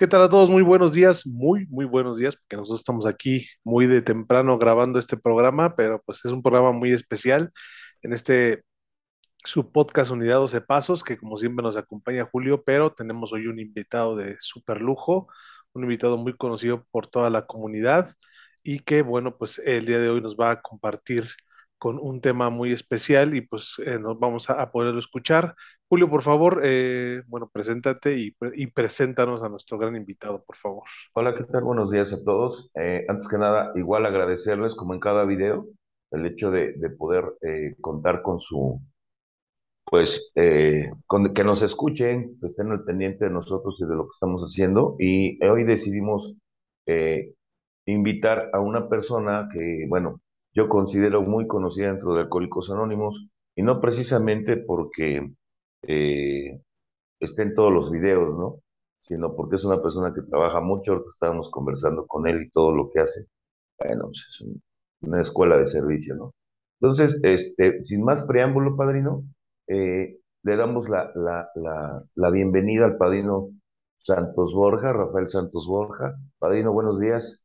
¿Qué tal a todos? Muy buenos días, muy, muy buenos días, porque nosotros estamos aquí muy de temprano grabando este programa, pero pues es un programa muy especial en este su podcast Unidad 12 Pasos, que como siempre nos acompaña Julio, pero tenemos hoy un invitado de super lujo, un invitado muy conocido por toda la comunidad y que bueno, pues el día de hoy nos va a compartir con un tema muy especial y pues eh, nos vamos a, a poderlo escuchar. Julio, por favor, eh, bueno, preséntate y, y preséntanos a nuestro gran invitado, por favor. Hola, ¿qué tal? Buenos días a todos. Eh, antes que nada, igual agradecerles, como en cada video, el hecho de, de poder eh, contar con su, pues, eh, con que nos escuchen, que estén al pendiente de nosotros y de lo que estamos haciendo. Y hoy decidimos invitar a una persona que, bueno, yo considero muy conocida dentro de Alcohólicos Anónimos, y no precisamente porque eh, esté en todos los videos, ¿no? Sino porque es una persona que trabaja mucho, ahorita estábamos conversando con él y todo lo que hace. Bueno, pues es un- una escuela de servicio, ¿no? Entonces, este, sin más preámbulo, padrino, eh, le damos la, la, la, la bienvenida al padrino Santos Borja, Rafael Santos Borja. Padrino, buenos días.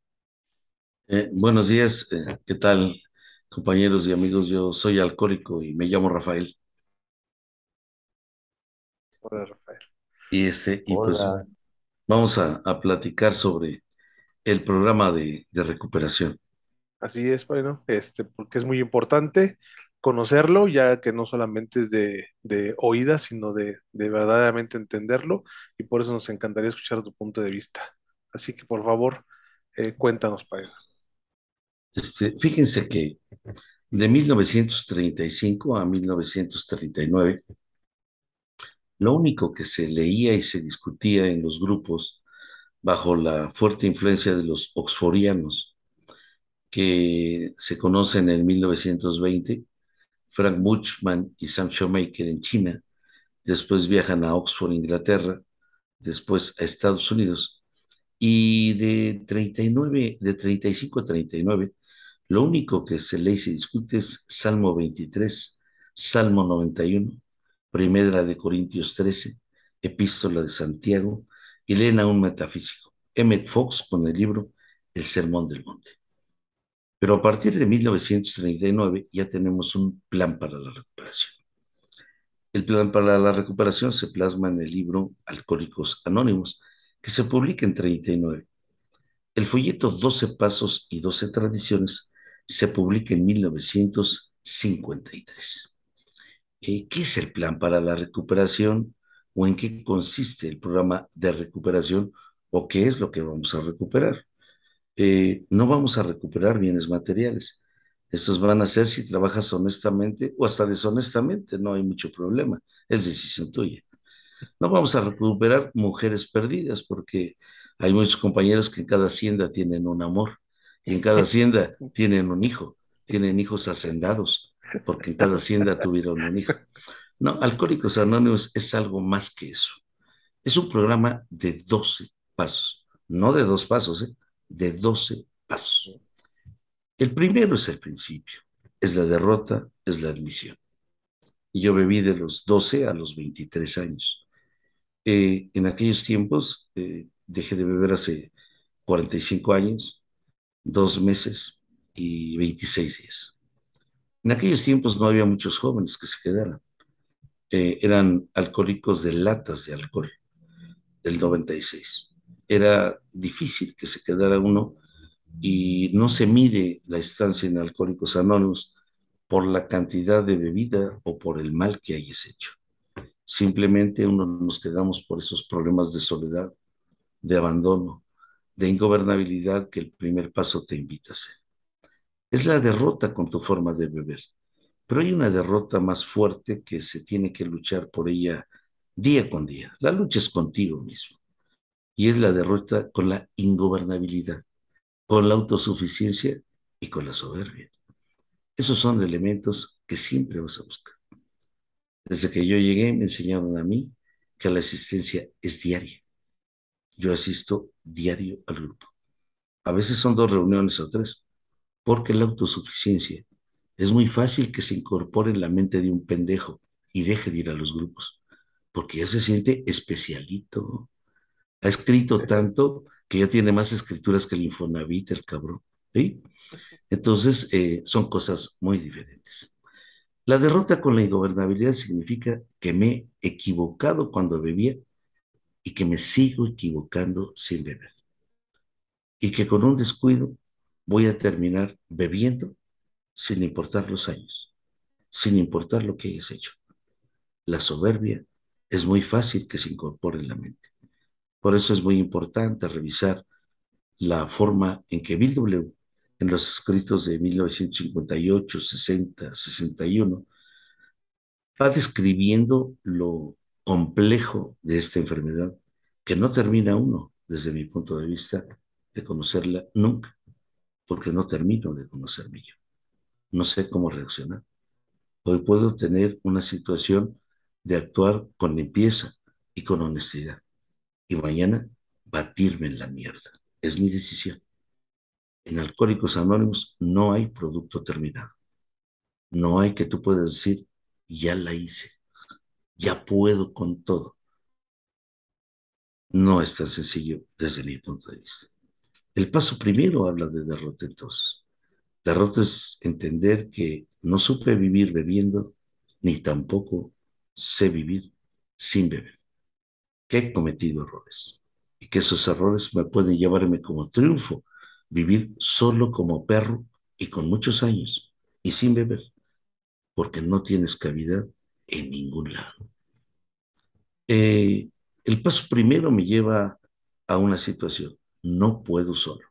Eh, buenos días, eh, ¿qué tal, compañeros y amigos? Yo soy alcohólico y me llamo Rafael. Hola, Rafael. Y, este, y pues vamos a, a platicar sobre el programa de, de recuperación. Así es, bueno, este, porque es muy importante conocerlo, ya que no solamente es de, de oídas, sino de, de verdaderamente entenderlo, y por eso nos encantaría escuchar tu punto de vista. Así que, por favor, eh, cuéntanos, Padre. Este, fíjense que de 1935 a 1939, lo único que se leía y se discutía en los grupos bajo la fuerte influencia de los oxforianos, que se conocen en 1920, Frank Buchman y Sam Shoemaker en China, después viajan a Oxford, Inglaterra, después a Estados Unidos, y de 39, de 35 a 39, lo único que se lee y se discute es Salmo 23, Salmo 91, Primera de Corintios 13, Epístola de Santiago, y leen a un metafísico, Emmett Fox, con el libro El Sermón del Monte. Pero a partir de 1939 ya tenemos un plan para la recuperación. El plan para la recuperación se plasma en el libro Alcohólicos Anónimos, que se publica en 39. El folleto 12 Pasos y 12 Tradiciones se publica en 1953. Eh, ¿Qué es el plan para la recuperación o en qué consiste el programa de recuperación o qué es lo que vamos a recuperar? Eh, no vamos a recuperar bienes materiales. Esos van a ser si trabajas honestamente o hasta deshonestamente, no hay mucho problema, es decisión tuya. No vamos a recuperar mujeres perdidas porque hay muchos compañeros que en cada hacienda tienen un amor en cada hacienda tienen un hijo, tienen hijos hacendados porque en cada hacienda tuvieron un hijo. No, Alcohólicos Anónimos es algo más que eso. Es un programa de 12 pasos, no de dos pasos, ¿eh? de 12 pasos. El primero es el principio, es la derrota, es la admisión. Y yo bebí de los 12 a los 23 años. Eh, en aquellos tiempos eh, dejé de beber hace 45 años, dos meses y 26 días. En aquellos tiempos no había muchos jóvenes que se quedaran. Eh, eran alcohólicos de latas de alcohol del 96. Era difícil que se quedara uno y no se mide la estancia en Alcohólicos Anónimos por la cantidad de bebida o por el mal que hayas hecho. Simplemente uno nos quedamos por esos problemas de soledad, de abandono, de ingobernabilidad que el primer paso te invita a hacer. Es la derrota con tu forma de beber, pero hay una derrota más fuerte que se tiene que luchar por ella día con día. La lucha es contigo mismo y es la derrota con la ingobernabilidad, con la autosuficiencia y con la soberbia. Esos son elementos que siempre vas a buscar. Desde que yo llegué me enseñaron a mí que la asistencia es diaria. Yo asisto diario al grupo. A veces son dos reuniones o tres, porque la autosuficiencia es muy fácil que se incorpore en la mente de un pendejo y deje de ir a los grupos, porque ya se siente especialito, Ha escrito tanto que ya tiene más escrituras que el Infonavit, el cabrón. ¿sí? Entonces, eh, son cosas muy diferentes. La derrota con la ingobernabilidad significa que me he equivocado cuando bebía y que me sigo equivocando sin beber. Y que con un descuido voy a terminar bebiendo sin importar los años, sin importar lo que hayas hecho. La soberbia es muy fácil que se incorpore en la mente. Por eso es muy importante revisar la forma en que Bill W en los escritos de 1958, 60, 61, va describiendo lo complejo de esta enfermedad, que no termina uno, desde mi punto de vista, de conocerla nunca, porque no termino de conocerme yo. No sé cómo reaccionar. Hoy puedo tener una situación de actuar con limpieza y con honestidad. Y mañana batirme en la mierda. Es mi decisión. En Alcohólicos Anónimos no hay producto terminado. No hay que tú puedas decir, ya la hice, ya puedo con todo. No es tan sencillo desde mi punto de vista. El paso primero habla de derrota entonces. Derrota es entender que no supe vivir bebiendo, ni tampoco sé vivir sin beber. Que he cometido errores y que esos errores me pueden llevarme como triunfo vivir solo como perro y con muchos años y sin beber, porque no tienes cavidad en ningún lado. Eh, el paso primero me lleva a una situación. No puedo solo.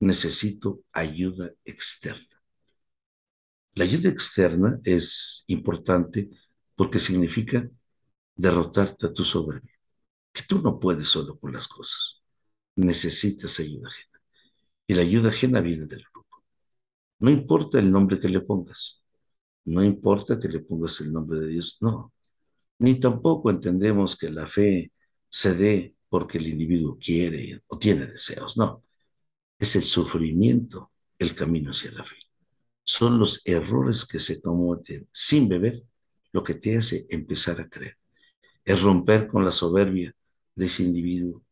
Necesito ayuda externa. La ayuda externa es importante porque significa derrotarte a tu soberbia. Que tú no puedes solo con las cosas. Necesitas ayuda ajena y la ayuda ajena viene del grupo. No importa el nombre que le pongas, no importa que le pongas el nombre de Dios, no. Ni tampoco entendemos que la fe se dé porque el individuo quiere o tiene deseos, no. Es el sufrimiento el camino hacia la fe. Son los errores que se cometen sin beber lo que te hace empezar a creer. Es romper con la soberbia de ese individuo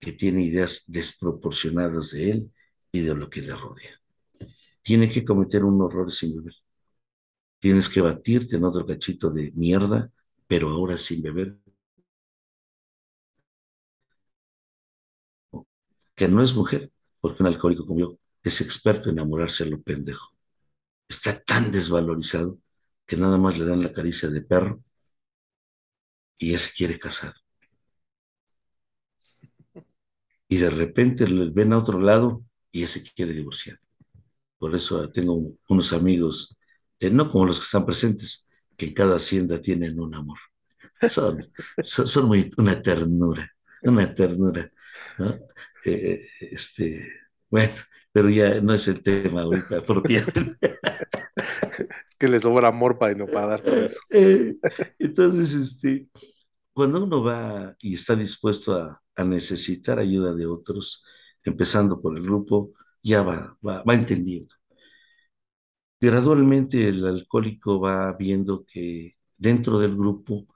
que tiene ideas desproporcionadas de él y de lo que le rodea. Tiene que cometer un horror sin beber. Tienes que batirte en otro cachito de mierda, pero ahora sin beber. Que no es mujer, porque un alcohólico como yo es experto en enamorarse a lo pendejo. Está tan desvalorizado que nada más le dan la caricia de perro y ya se quiere casar y de repente le ven a otro lado y ese quiere divorciar. Por eso tengo unos amigos, eh, no como los que están presentes, que en cada hacienda tienen un amor. Son, son, muy, una ternura, una ternura. Eh, este, bueno, pero ya no es el tema ahorita propiamente. que les sobra amor para no para dar. Eh, entonces, este, cuando uno va y está dispuesto a, a necesitar ayuda de otros, empezando por el grupo, ya va, va, va entendiendo. Gradualmente el alcohólico va viendo que dentro del grupo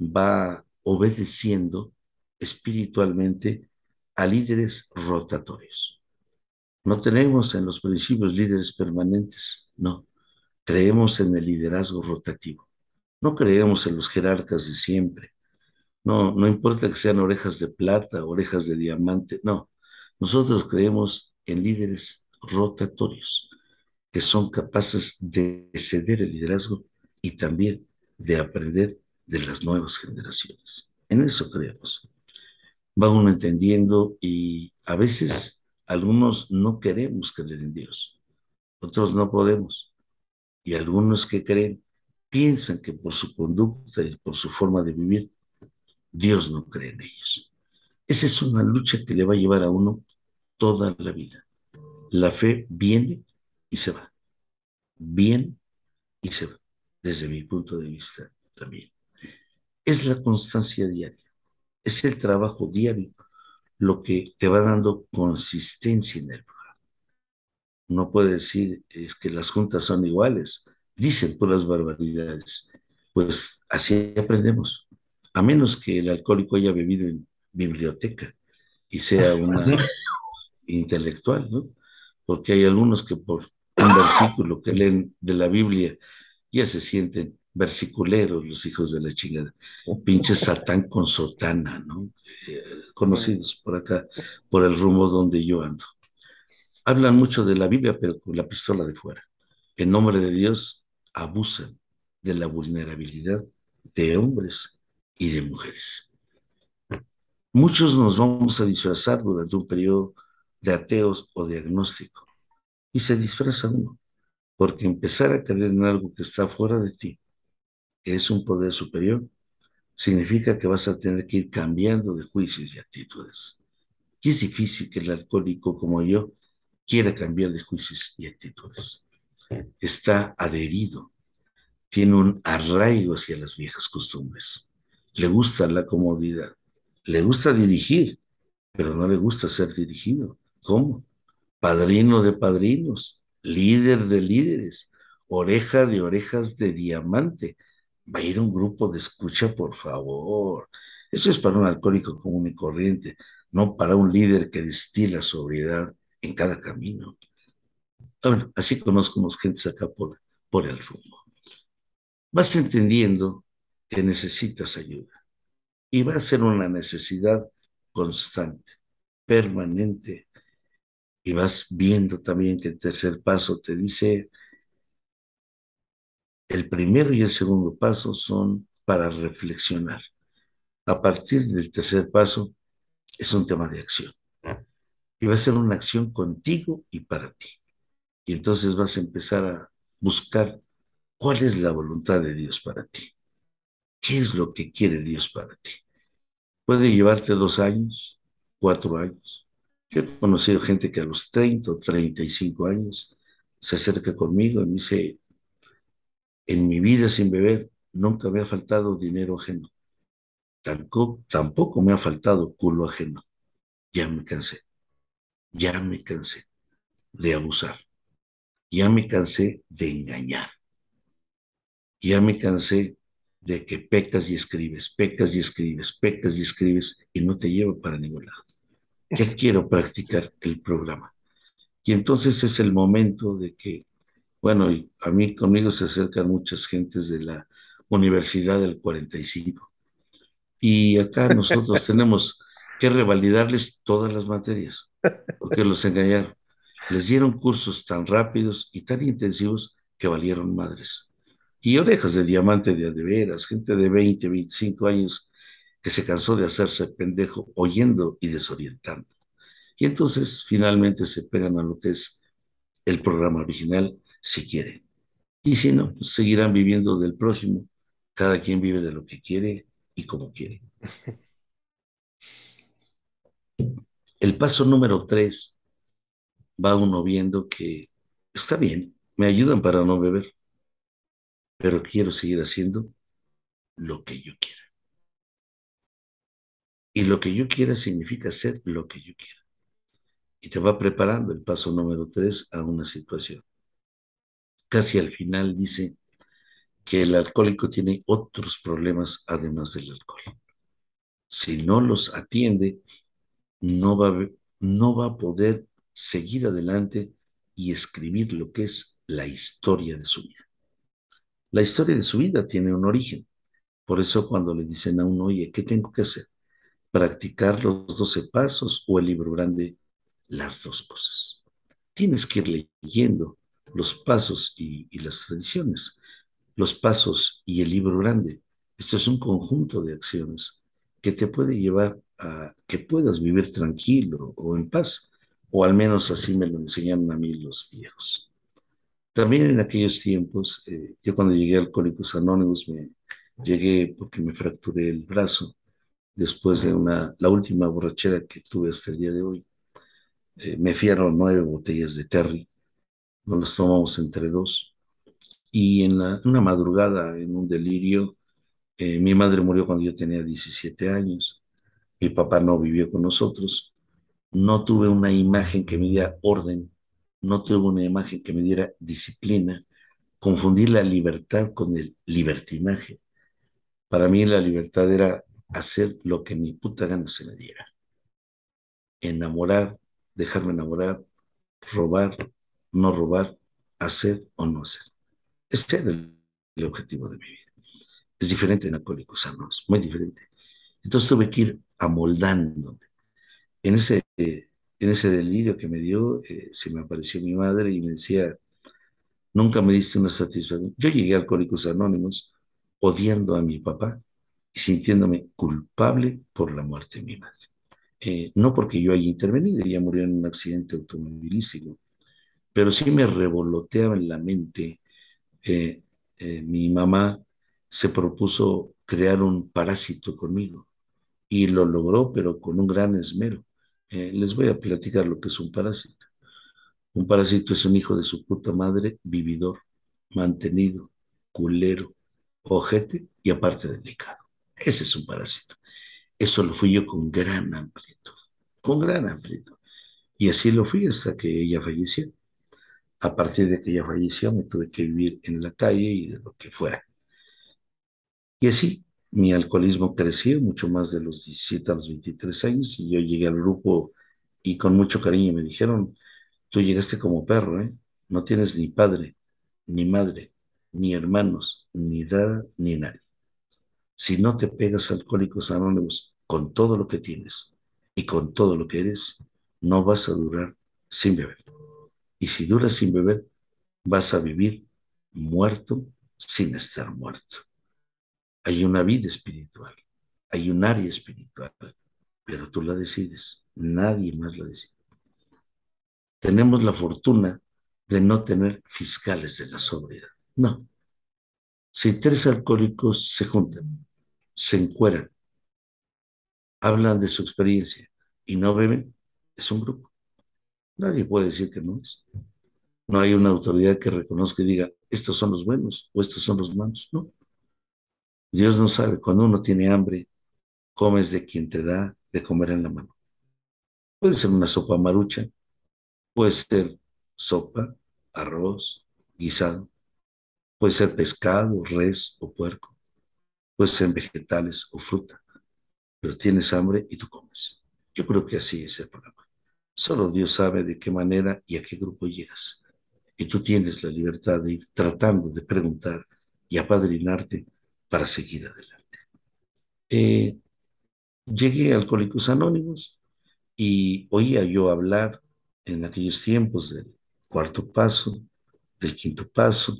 va obedeciendo espiritualmente a líderes rotatorios. No tenemos en los principios líderes permanentes, no. Creemos en el liderazgo rotativo. No creemos en los jerarcas de siempre. No, no importa que sean orejas de plata, orejas de diamante, no. Nosotros creemos en líderes rotatorios que son capaces de ceder el liderazgo y también de aprender de las nuevas generaciones. En eso creemos. Va uno entendiendo y a veces algunos no queremos creer en Dios, otros no podemos. Y algunos que creen piensan que por su conducta y por su forma de vivir Dios no cree en ellos. Esa es una lucha que le va a llevar a uno toda la vida. La fe viene y se va. Viene y se va. Desde mi punto de vista también. Es la constancia diaria. Es el trabajo diario lo que te va dando consistencia en el programa. No puede decir es que las juntas son iguales. Dicen puras barbaridades. Pues así aprendemos a menos que el alcohólico haya bebido en biblioteca y sea una intelectual, ¿no? Porque hay algunos que por un versículo que leen de la Biblia ya se sienten versiculeros los hijos de la chingada. Pinche Satán con sotana, ¿no? Eh, conocidos por acá, por el rumbo donde yo ando. Hablan mucho de la Biblia, pero con la pistola de fuera. En nombre de Dios, abusan de la vulnerabilidad de hombres y de mujeres. Muchos nos vamos a disfrazar durante un periodo de ateos o de agnóstico. Y se disfraza uno, porque empezar a creer en algo que está fuera de ti, que es un poder superior, significa que vas a tener que ir cambiando de juicios y actitudes. Y es difícil que el alcohólico como yo quiera cambiar de juicios y actitudes. Está adherido, tiene un arraigo hacia las viejas costumbres. Le gusta la comodidad, le gusta dirigir, pero no le gusta ser dirigido. ¿Cómo? Padrino de padrinos, líder de líderes, oreja de orejas de diamante. Va a ir un grupo de escucha, por favor. Eso es para un alcohólico común y corriente, no para un líder que destila sobriedad en cada camino. Bueno, así conozco unos gentes acá por, por el rumbo. Vas entendiendo que necesitas ayuda y va a ser una necesidad constante, permanente. Y vas viendo también que el tercer paso te dice, el primero y el segundo paso son para reflexionar. A partir del tercer paso es un tema de acción. Y va a ser una acción contigo y para ti. Y entonces vas a empezar a buscar cuál es la voluntad de Dios para ti. ¿Qué es lo que quiere Dios para ti? Puede llevarte dos años, cuatro años. Yo he conocido gente que a los 30 o 35 años se acerca conmigo y me dice, en mi vida sin beber nunca me ha faltado dinero ajeno. Tampoco, tampoco me ha faltado culo ajeno. Ya me cansé. Ya me cansé de abusar. Ya me cansé de engañar. Ya me cansé de que pecas y escribes, pecas y escribes, pecas y escribes y no te lleva para ningún lado. Ya quiero practicar el programa. Y entonces es el momento de que, bueno, a mí conmigo se acercan muchas gentes de la Universidad del 45. Y acá nosotros tenemos que revalidarles todas las materias, porque los engañaron. Les dieron cursos tan rápidos y tan intensivos que valieron madres y orejas de diamante de veras, gente de 20, 25 años que se cansó de hacerse pendejo oyendo y desorientando. Y entonces finalmente se pegan a lo que es el programa original si quieren. Y si no, pues seguirán viviendo del prójimo. Cada quien vive de lo que quiere y como quiere. El paso número tres va uno viendo que está bien, me ayudan para no beber pero quiero seguir haciendo lo que yo quiera. Y lo que yo quiera significa hacer lo que yo quiera. Y te va preparando el paso número tres a una situación. Casi al final dice que el alcohólico tiene otros problemas además del alcohol. Si no los atiende, no va, a, no va a poder seguir adelante y escribir lo que es la historia de su vida. La historia de su vida tiene un origen. Por eso cuando le dicen a uno, oye, ¿qué tengo que hacer? ¿Practicar los doce pasos o el libro grande? Las dos cosas. Tienes que ir leyendo los pasos y, las tradiciones, los pasos y el libro grande. Esto es un conjunto de acciones que te puede llevar a que puedas vivir tranquilo o en paz, o al menos así me lo enseñaron a mí los viejos. También en aquellos tiempos, eh, yo cuando llegué a Alcohólicos Anónimos, me llegué porque me fracturé el brazo después de una, la última borrachera que tuve hasta el día de hoy. Eh, me fiaron nueve botellas de Terry, nos las tomamos entre dos. Y en una madrugada, en un delirio, eh, mi madre murió cuando yo tenía 17 años. Mi papá no vivió con nosotros. No tuve una imagen que me diera orden no tuve una imagen que me diera disciplina, confundí la libertad con el libertinaje. Para mí la libertad era hacer lo que mi puta gana se me diera. Enamorar, dejarme enamorar, robar, no robar, hacer o no hacer. Ese era el, el objetivo de mi vida. Es diferente en Alcohólicos Anónimos, muy diferente. Entonces tuve que ir amoldándome. En ese, en ese delirio que me dio, eh, se me apareció mi madre y me decía, nunca me diste una satisfacción. Yo llegué a Alcohólicos Anónimos odiando a mi papá y sintiéndome culpable por la muerte de mi madre. Eh, no porque yo haya intervenido, ella murió en un accidente automovilístico, pero sí me revoloteaba en la mente. Eh, eh, mi mamá se propuso crear un parásito conmigo y lo logró, pero con un gran esmero. Les voy a platicar lo que es un parásito. Un parásito es un hijo de su puta madre, vividor, mantenido, culero, ojete y aparte delicado. Ese es un parásito. Eso lo fui yo con gran amplitud, con gran amplitud. Y así lo fui hasta que ella falleció. A partir de que ella falleció, me tuve que vivir en la calle y de lo que fuera. Y así, mi alcoholismo creció mucho más de los 17 a los 23 años y yo llegué al grupo y con mucho cariño me dijeron, tú llegaste como perro, ¿eh? No tienes ni padre, ni madre, ni hermanos, ni edad, ni nadie. Si no te pegas alcohólicos anónimos con todo lo que tienes y con todo lo que eres, no vas a durar sin beber. Y si duras sin beber, vas a vivir muerto sin estar muerto. Hay una vida espiritual, hay un área espiritual, pero tú la decides, nadie más la decide. Tenemos la fortuna de no tener fiscales de la sobriedad. No. Si tres alcohólicos se juntan, se encueran, hablan de su experiencia y no beben, es un grupo. Nadie puede decir que no es. No hay una autoridad que reconozca y diga, estos son los buenos o estos son los malos. No. Dios no sabe, cuando uno tiene hambre, comes de quien te da de comer en la mano. Puede ser una sopa marucha, puede ser sopa, arroz, guisado, puede ser pescado, res o puerco, puede ser vegetales o fruta, pero tienes hambre y tú comes. Yo creo que así es el programa. Solo Dios sabe de qué manera y a qué grupo llegas. Y tú tienes la libertad de ir tratando de preguntar y apadrinarte para seguir adelante. Eh, llegué a Alcohólicos Anónimos y oía yo hablar en aquellos tiempos del cuarto paso, del quinto paso,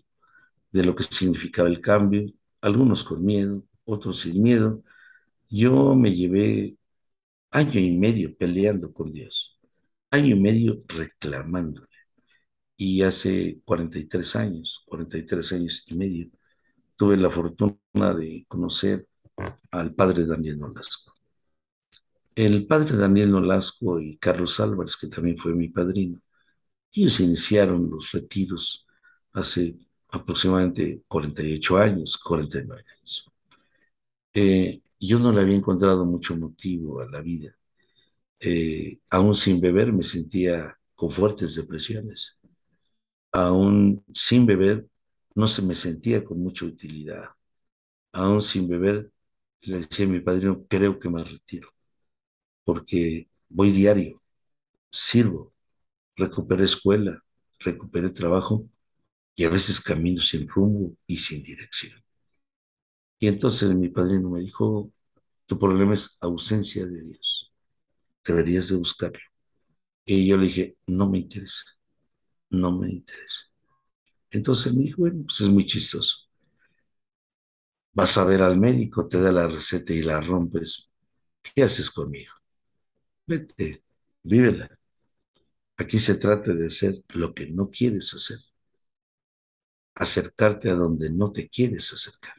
de lo que significaba el cambio, algunos con miedo, otros sin miedo. Yo me llevé año y medio peleando con Dios año y medio reclamándole. Y hace 43 años, 43 años y medio, tuve la fortuna de conocer al padre Daniel Nolasco. El padre Daniel Nolasco y Carlos Álvarez, que también fue mi padrino, ellos iniciaron los retiros hace aproximadamente 48 años, 49 años. Eh, yo no le había encontrado mucho motivo a la vida eh, aún sin beber me sentía con fuertes depresiones. Aún sin beber no se me sentía con mucha utilidad. Aún sin beber le decía a mi padrino, creo que me retiro, porque voy diario, sirvo, recuperé escuela, recuperé trabajo y a veces camino sin rumbo y sin dirección. Y entonces mi padrino me dijo, tu problema es ausencia de Dios deberías de buscarlo. Y yo le dije, no me interesa, no me interesa. Entonces me dijo, bueno, pues es muy chistoso. Vas a ver al médico, te da la receta y la rompes. ¿Qué haces conmigo? Vete, vívela. Aquí se trata de hacer lo que no quieres hacer. Acercarte a donde no te quieres acercar.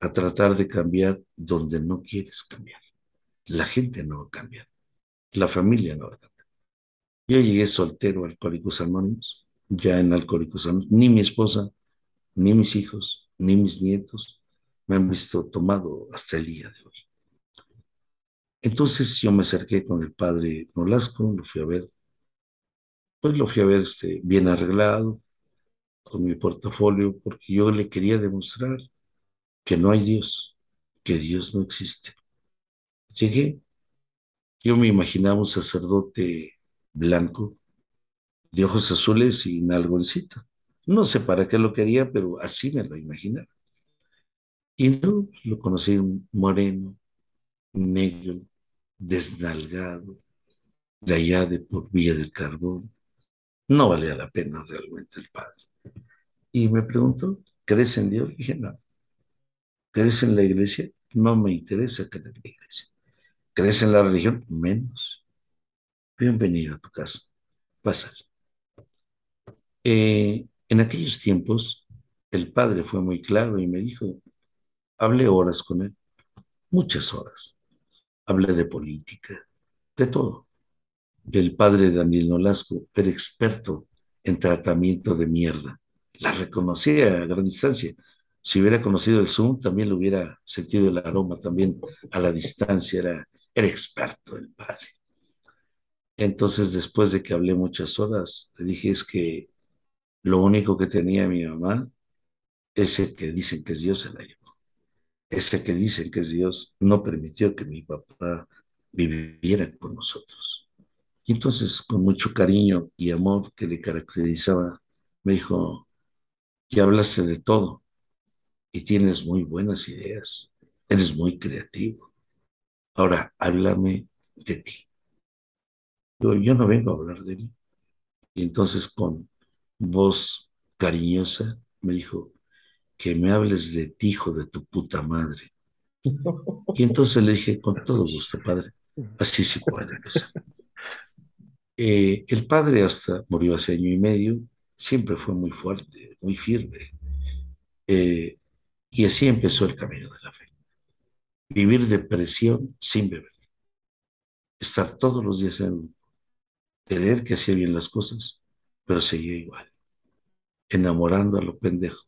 A tratar de cambiar donde no quieres cambiar. La gente no va a cambiar. La familia no va a cambiar. Yo llegué soltero a Alcohólicos Anónimos, ya en Alcohólicos Anónimos. Ni mi esposa, ni mis hijos, ni mis nietos me han visto tomado hasta el día de hoy. Entonces yo me acerqué con el padre Nolasco, lo fui a ver. Pues lo fui a ver este, bien arreglado, con mi portafolio, porque yo le quería demostrar que no hay Dios, que Dios no existe. Llegué, yo me imaginaba un sacerdote blanco, de ojos azules y nalgoncito. No sé para qué lo quería, pero así me lo imaginaba. Y no, lo conocí moreno, negro, desnalgado, de allá de por Villa del Carbón. No valía la pena realmente el padre. Y me preguntó, ¿crees en Dios? Dije, no. ¿Crees en la iglesia? No me interesa creer en la iglesia. ¿Crees en la religión? Menos. Bienvenido a tu casa. Pásale. Eh, en aquellos tiempos, el padre fue muy claro y me dijo, hablé horas con él, muchas horas. Hablé de política, de todo. El padre Daniel Nolasco era experto en tratamiento de mierda. La reconocía a gran distancia. Si hubiera conocido el Zoom, también lo hubiera sentido el aroma, también a la distancia. Era, era experto el padre. Entonces, después de que hablé muchas horas, le dije es que lo único que tenía mi mamá, ese que dicen que es Dios, se la llevó. Ese que dicen que es Dios no permitió que mi papá viviera con nosotros. Y entonces, con mucho cariño y amor que le caracterizaba, me dijo, ya hablaste de todo y tienes muy buenas ideas, eres muy creativo. Ahora, háblame de ti. Yo, yo no vengo a hablar de mí. Y entonces con voz cariñosa me dijo, que me hables de ti, hijo de tu puta madre. Y entonces le dije, con todo gusto, padre, así se puede empezar. Eh, el padre hasta murió hace año y medio, siempre fue muy fuerte, muy firme. Eh, y así empezó el camino de la fe. Vivir depresión sin beber. Estar todos los días en creer que hacía bien las cosas, pero seguía igual. Enamorando a lo pendejo.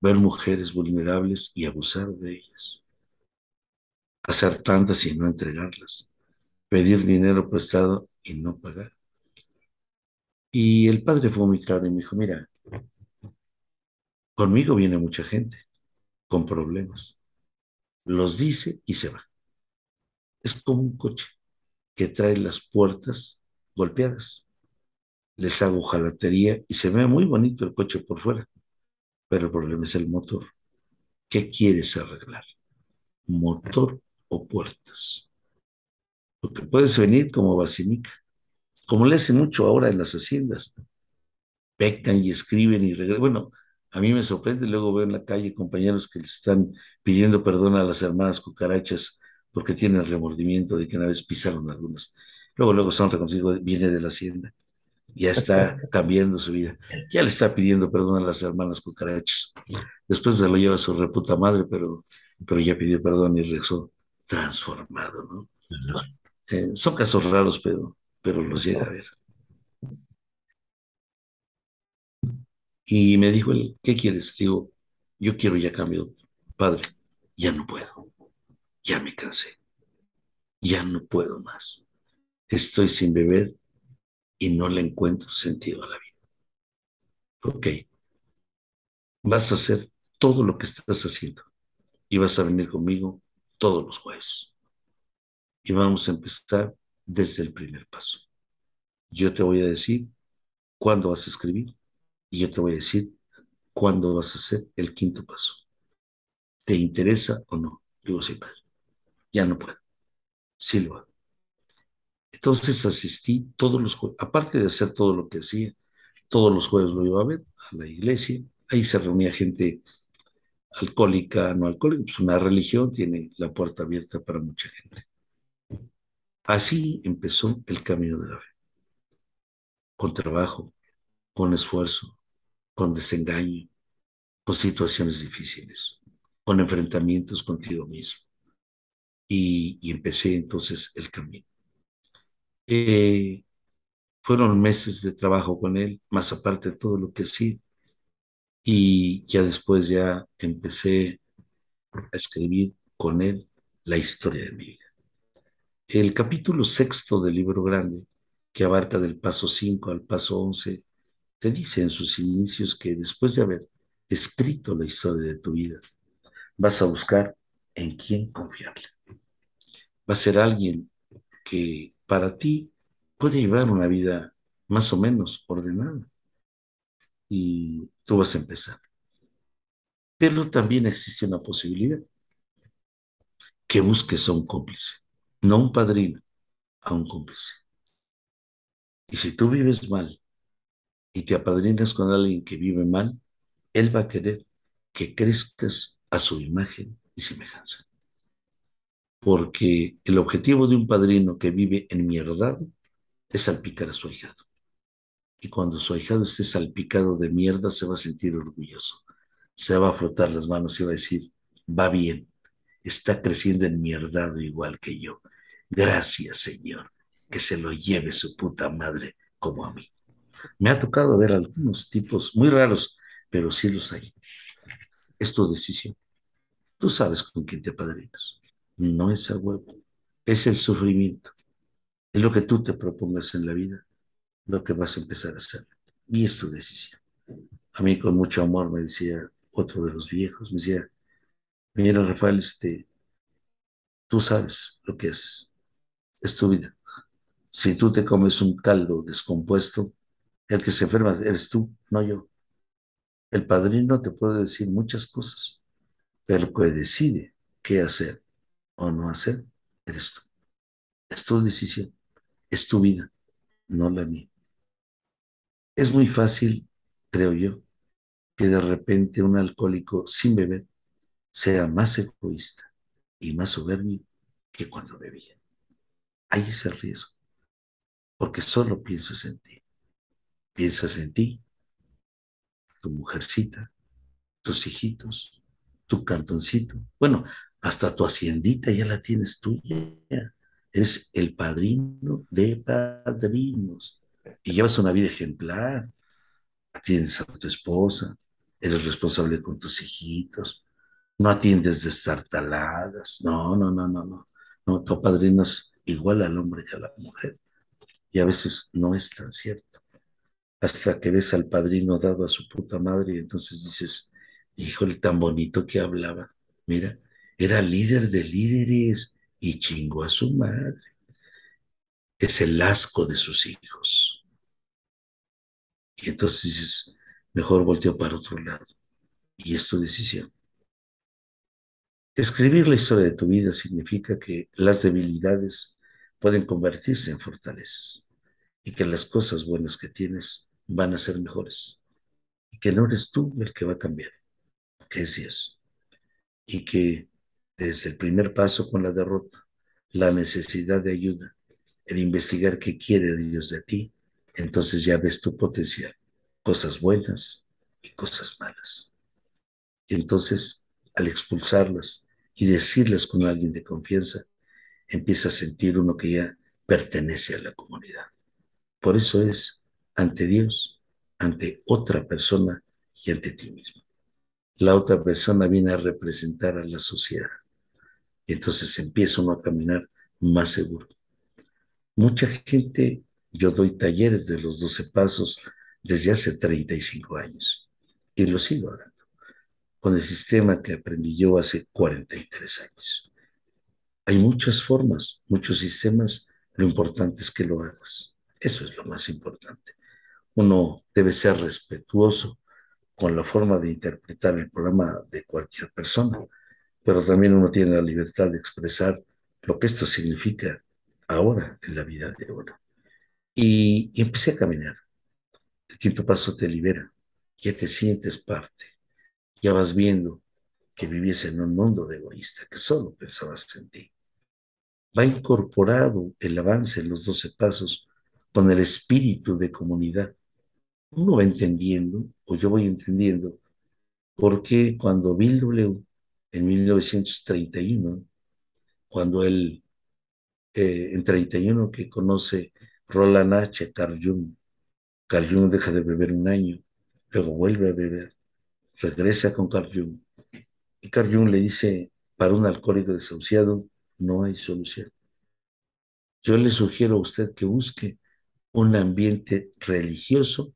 Ver mujeres vulnerables y abusar de ellas. Hacer tantas y no entregarlas. Pedir dinero prestado y no pagar. Y el padre fue muy claro y me dijo, mira, conmigo viene mucha gente con problemas. Los dice y se va. Es como un coche que trae las puertas golpeadas. Les hago jalatería y se ve muy bonito el coche por fuera, pero el problema es el motor. ¿Qué quieres arreglar? ¿Motor o puertas? Porque puedes venir como basílica como le hacen mucho ahora en las haciendas. Pecan y escriben y regresan. Bueno, a mí me sorprende, luego veo en la calle compañeros que le están pidiendo perdón a las hermanas cucarachas porque tienen remordimiento de que una vez pisaron algunas. Luego, luego son reconocidos, viene de la hacienda. Ya está cambiando su vida. Ya le está pidiendo perdón a las hermanas cucarachas. Después se lo lleva a su reputa madre, pero, pero ya pidió perdón y regresó transformado, ¿no? Eh, son casos raros, pero pero los llega a ver. Y me dijo él, ¿qué quieres? Le digo, yo quiero ya cambio. Padre, ya no puedo. Ya me cansé. Ya no puedo más. Estoy sin beber y no le encuentro sentido a la vida. Ok. Vas a hacer todo lo que estás haciendo y vas a venir conmigo todos los jueves. Y vamos a empezar desde el primer paso. Yo te voy a decir cuándo vas a escribir y yo te voy a decir cuándo vas a hacer el quinto paso. ¿Te interesa o no? Digo, sí, padre. Ya no puedo. Sí lo hago. Entonces asistí todos los jueves, aparte de hacer todo lo que hacía, todos los jueves lo iba a ver a la iglesia. Ahí se reunía gente alcohólica, no alcohólica, pues una religión tiene la puerta abierta para mucha gente. Así empezó el camino de la fe. Con trabajo, con esfuerzo, con desengaño, con situaciones difíciles, con enfrentamientos contigo mismo. Y, empecé entonces el camino. Eh, fueron meses de trabajo con él, más aparte de todo lo que sí. Y ya después ya empecé a escribir con él la historia de mi vida. El capítulo sexto del libro grande, que abarca del paso 5 al paso 11, te dice en sus inicios que después de haber escrito la historia de tu vida, vas a buscar en quién confiarle. Va a ser alguien que para ti puede llevar una vida más o menos ordenada. Y tú vas a empezar. Pero también existe una posibilidad que busques a un cómplice, no un padrino, a un cómplice. Y si tú vives mal y te apadrinas con alguien que vive mal, él va a querer que crezcas a su imagen y semejanza. Porque el objetivo de un padrino que vive en mierdado es salpicar a su ahijado. Y cuando su ahijado esté salpicado de mierda, se va a sentir orgulloso. Se va a frotar las manos y va a decir, va bien, está creciendo en mierdado igual que yo. Gracias, Señor, que se lo lleve su puta madre como a mí. Me ha tocado ver algunos tipos muy raros, pero sí los hay. Es tu decisión. Tú sabes con quién te apadrinas. No es a huevo. Es el sufrimiento. Es lo que tú te propongas en la vida, lo que vas a empezar a hacer. Y es tu decisión. A mí con mucho amor me decía otro de los viejos, me decía, mira Rafael, este, tú sabes lo que haces. Es tu vida. Si tú te comes un caldo descompuesto, el que se enferma eres tú, no yo. El padrino te puede decir muchas cosas, pero el que decide qué hacer o no hacer, eres tú. Es tu decisión, es tu vida, no la mía. Es muy fácil, creo yo, que de repente un alcohólico sin beber sea más egoísta y más soberbio que cuando bebía. Hay ese riesgo, porque solo piensas en ti. Piensas en ti, tu mujercita, tus hijitos, tu cantoncito. Bueno, hasta tu haciendita ya la tienes tuya. Eres el padrino de padrinos. Y llevas una vida ejemplar. Atiendes a tu esposa, eres responsable con tus hijitos, no atiendes destartaladas. No, no, no, no, no. No, tu padrino es igual al hombre que a la mujer. Y a veces no es tan cierto hasta que ves al padrino dado a su puta madre y entonces dices, híjole, tan bonito que hablaba. Mira, era líder de líderes y chingó a su madre. Es el asco de sus hijos. Y entonces dices, mejor volteo para otro lado. Y es tu decisión. Escribir la historia de tu vida significa que las debilidades pueden convertirse en fortalezas y que las cosas buenas que tienes van a ser mejores. Y que no eres tú el que va a cambiar, que es Dios. Y que desde el primer paso con la derrota, la necesidad de ayuda, el investigar qué quiere Dios de ti, entonces ya ves tu potencial, cosas buenas y cosas malas. Y entonces, al expulsarlas y decirlas con alguien de confianza, empieza a sentir uno que ya pertenece a la comunidad. Por eso es ante Dios, ante otra persona y ante ti mismo. La otra persona viene a representar a la sociedad. Entonces empieza uno a caminar más seguro. Mucha gente, yo doy talleres de los 12 pasos desde hace 35 años y lo sigo con el sistema que aprendí yo hace 43 años. Hay muchas formas, muchos sistemas, lo importante es que lo hagas. Eso es lo más importante. Uno debe ser respetuoso con la forma de interpretar el programa de cualquier persona, pero también uno tiene la libertad de expresar lo que esto significa ahora en la vida de uno. Y, empecé a caminar. El quinto paso te libera, ya te sientes parte, ya vas viendo que vivías en un mundo de egoísta, que solo pensabas en ti. Va incorporado el avance en los doce pasos con el espíritu de comunidad uno va entendiendo, o yo voy entendiendo, por qué cuando Bill W. en 1931, cuando él, eh, en 31, que conoce Roland H., Carl Jung, Carl Jung deja de beber un año, luego vuelve a beber, regresa con Carl Jung, y Carl Jung le dice, para un alcohólico desahuciado no hay solución. Yo le sugiero a usted que busque un ambiente religioso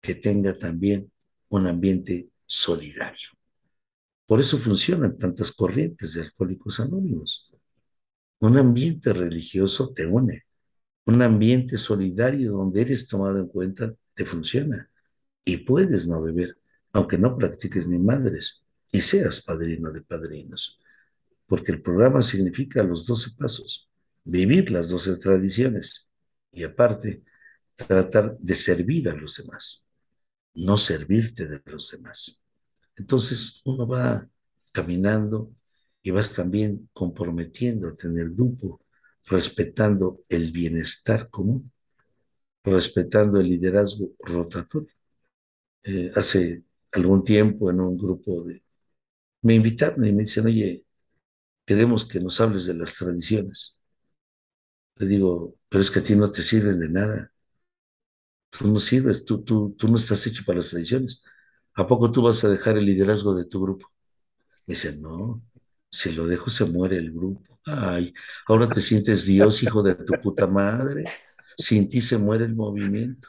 que tenga también un ambiente solidario. Por eso funcionan tantas corrientes de alcohólicos anónimos. Un ambiente religioso te une. Un ambiente solidario donde eres tomado en cuenta te funciona. Y puedes no beber, aunque no practiques ni madres y seas padrino de padrinos. Porque el programa significa los 12 pasos, vivir las 12 tradiciones y aparte tratar de servir a los demás, no servirte de los demás. Entonces uno va caminando y vas también comprometiéndote en el grupo, respetando el bienestar común, respetando el liderazgo rotatorio. Eh, hace algún tiempo en un grupo de... Me invitaron y me dicen, oye, queremos que nos hables de las tradiciones. Le digo, pero es que a ti no te sirven de nada. Tú no sirves, tú, tú, tú no estás hecho para las tradiciones. ¿A poco tú vas a dejar el liderazgo de tu grupo? Me dice, no, si lo dejo se muere el grupo. Ay, ahora te sientes Dios, hijo de tu puta madre. Sin ti se muere el movimiento.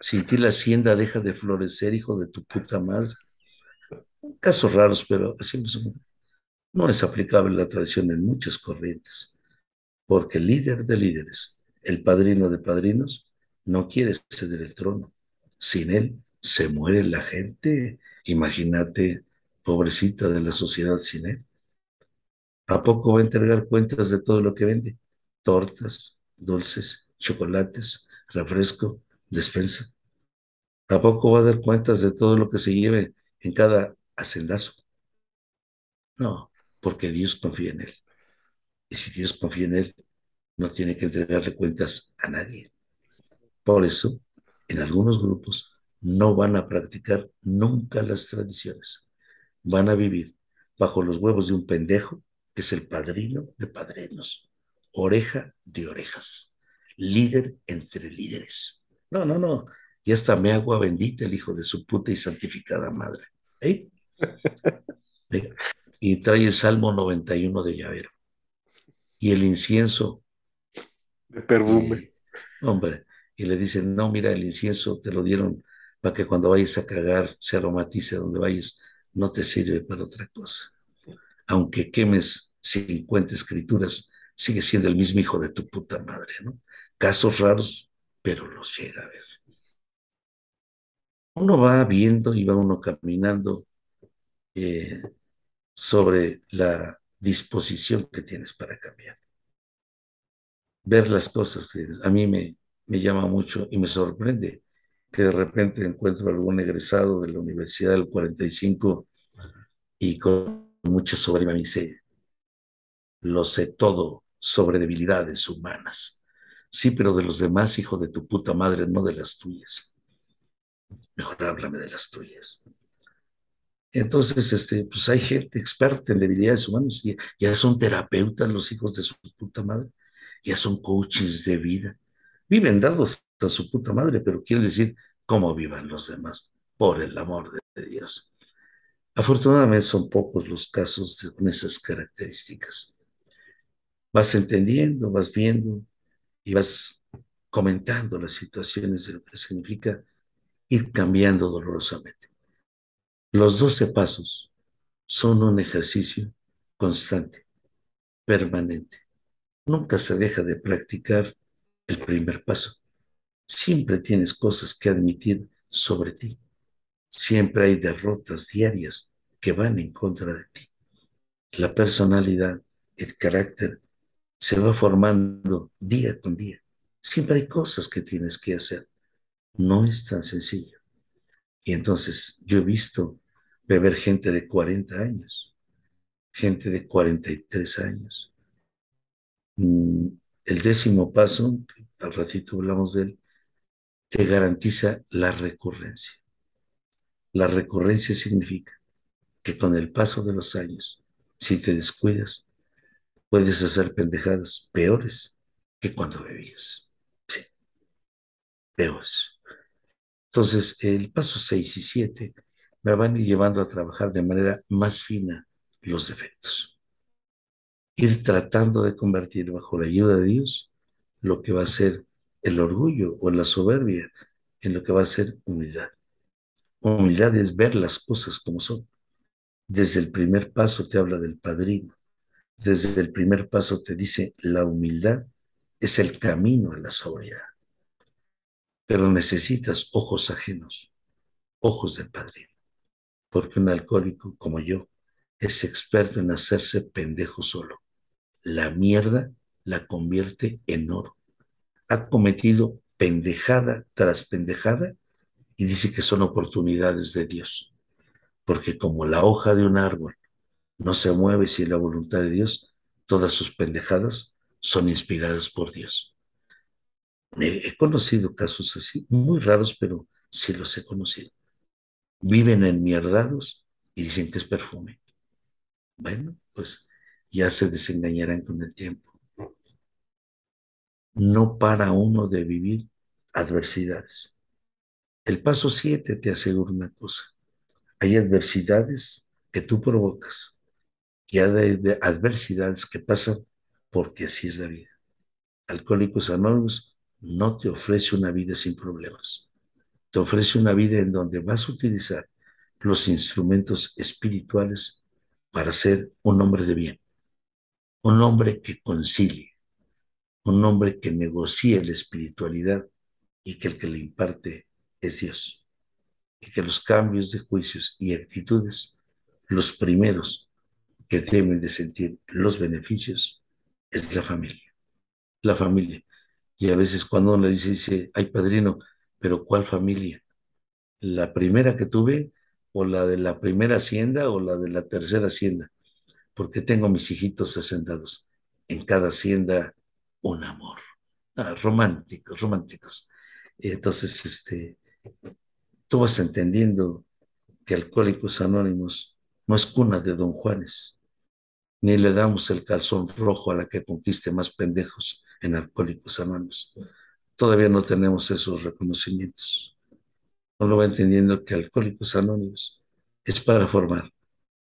Sin ti la hacienda deja de florecer, hijo de tu puta madre. Casos raros, pero así no, es aplicable la tradición en muchas corrientes porque el líder de líderes, el padrino de padrinos, no quiere ceder el trono. Sin él se muere la gente. Imagínate, pobrecita de la sociedad sin él. ¿A poco va a entregar cuentas de todo lo que vende? Tortas, dulces, chocolates, refresco, despensa. ¿A poco va a dar cuentas de todo lo que se lleve en cada hacendazo? No, porque Dios confía en él. Y si Dios confía en él, no tiene que entregarle cuentas a nadie. Por eso, en algunos grupos no van a practicar nunca las tradiciones. Van a vivir bajo los huevos de un pendejo que es el padrino de padrinos, oreja de orejas, líder entre líderes. No, no, no. Ya está me agua bendita el hijo de su puta y santificada madre. ¿Eh? ¿Eh? Y trae el Salmo 91 de llavero y el incienso. De perfume. hombre, y le dicen, no, mira, el incienso te lo dieron para que cuando vayas a cagar se aromatice donde vayas, no te sirve para otra cosa. Aunque quemes 50 escrituras, sigue siendo el mismo hijo de tu puta madre, ¿no? Casos raros, pero los llega a ver. Uno va viendo y va uno caminando eh, sobre la disposición que tienes para cambiar. Ver las cosas que a mí me, me llama mucho y me sorprende que de repente encuentro algún egresado de la Universidad del 45 y con mucha soberbia me dice, lo sé todo sobre debilidades humanas. Sí, pero de los demás, hijo de tu puta madre, no de las tuyas. Mejor háblame de las tuyas. Entonces, este, pues hay gente experta en debilidades humanas, ya, ya son terapeutas los hijos de su puta madre, ya son coaches de vida. Viven dados a su puta madre, pero quiere decir cómo vivan los demás, por el amor de Dios. Afortunadamente son pocos los casos con esas características. Vas entendiendo, vas viendo y vas comentando las situaciones de lo que significa ir cambiando dolorosamente. Los doce pasos son un ejercicio constante, permanente. Nunca se deja de practicar el primer paso. Siempre tienes cosas que admitir sobre ti. Siempre hay derrotas diarias que van en contra de ti. La personalidad, el carácter, se va formando día con día. Siempre hay cosas que tienes que hacer. No es tan sencillo. Y entonces yo he visto beber gente de 40 años, gente de 43 años. Mm, el décimo paso, al ratito hablamos de él, te garantiza la recurrencia. La recurrencia significa que con el paso de los años, si te descuidas, puedes hacer pendejadas peores que cuando bebías. Sí, peores. Entonces, el paso 6 y 7 me van a ir llevando a trabajar de manera más fina los defectos. Ir tratando de convertir bajo la ayuda de Dios lo que va a ser el orgullo o la soberbia en lo que va a ser humildad. Humildad es ver las cosas como son. Desde el primer paso te habla del padrino. Desde el primer paso te dice la humildad es el camino a la sobriedad. Pero necesitas ojos ajenos, ojos del padrino. Porque un alcohólico como yo es experto en hacerse pendejo solo. La mierda la convierte en oro. Ha cometido pendejada tras pendejada y dice que son oportunidades de Dios. Porque como la hoja de un árbol no se mueve sin la voluntad de Dios, todas sus pendejadas son inspiradas por Dios. He conocido casos así, muy raros, pero sí los he conocido. Viven enmierdados y dicen que es perfume. Bueno, pues ya se desengañarán con el tiempo. No para uno de vivir adversidades. El paso 7 te asegura una cosa. Hay adversidades que tú provocas y hay adversidades que pasan porque así es la vida. Alcohólicos Anónimos no te ofrece una vida sin problemas. Te ofrece una vida en donde vas a utilizar los instrumentos espirituales para ser un hombre de bien, un hombre que concilie, un hombre que negocie la espiritualidad y que el que le imparte es Dios. Y que los cambios de juicios y actitudes, los primeros que deben de sentir los beneficios, es la familia. La familia. Y a veces cuando uno le dice, dice, ay padrino, pero ¿cuál familia? ¿La primera que tuve o la de la primera hacienda o la de la tercera hacienda? Porque tengo mis hijitos asentados. En cada hacienda un amor. Ah, románticos, románticos. Entonces, este, tú vas entendiendo que Alcohólicos Anónimos no es cuna de Don Juanes, ni le damos el calzón rojo a la que conquiste más pendejos en Alcohólicos Anónimos. Todavía no tenemos esos reconocimientos. Uno va entendiendo que Alcohólicos Anónimos es para formar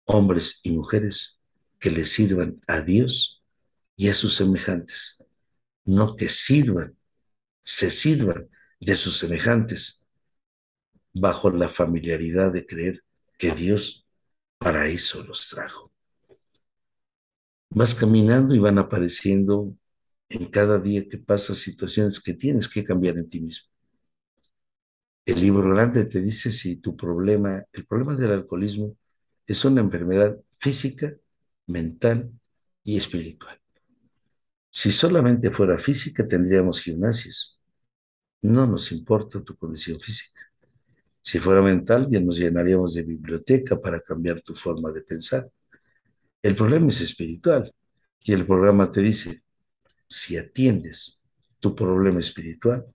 hombres y mujeres que le sirvan a Dios y a sus semejantes, no que sirvan, se sirvan de sus semejantes bajo la familiaridad de creer que Dios para eso los trajo. Vas caminando y van apareciendo en cada día que pasa situaciones que tienes que cambiar en ti mismo. El libro grande te dice si tu problema, el problema del alcoholismo es una enfermedad física, mental y espiritual. Si solamente fuera física, tendríamos gimnasios. No nos importa tu condición física. Si fuera mental, ya nos llenaríamos de biblioteca para cambiar tu forma de pensar. El problema es espiritual. Y el programa te dice, si atiendes tu problema espiritual,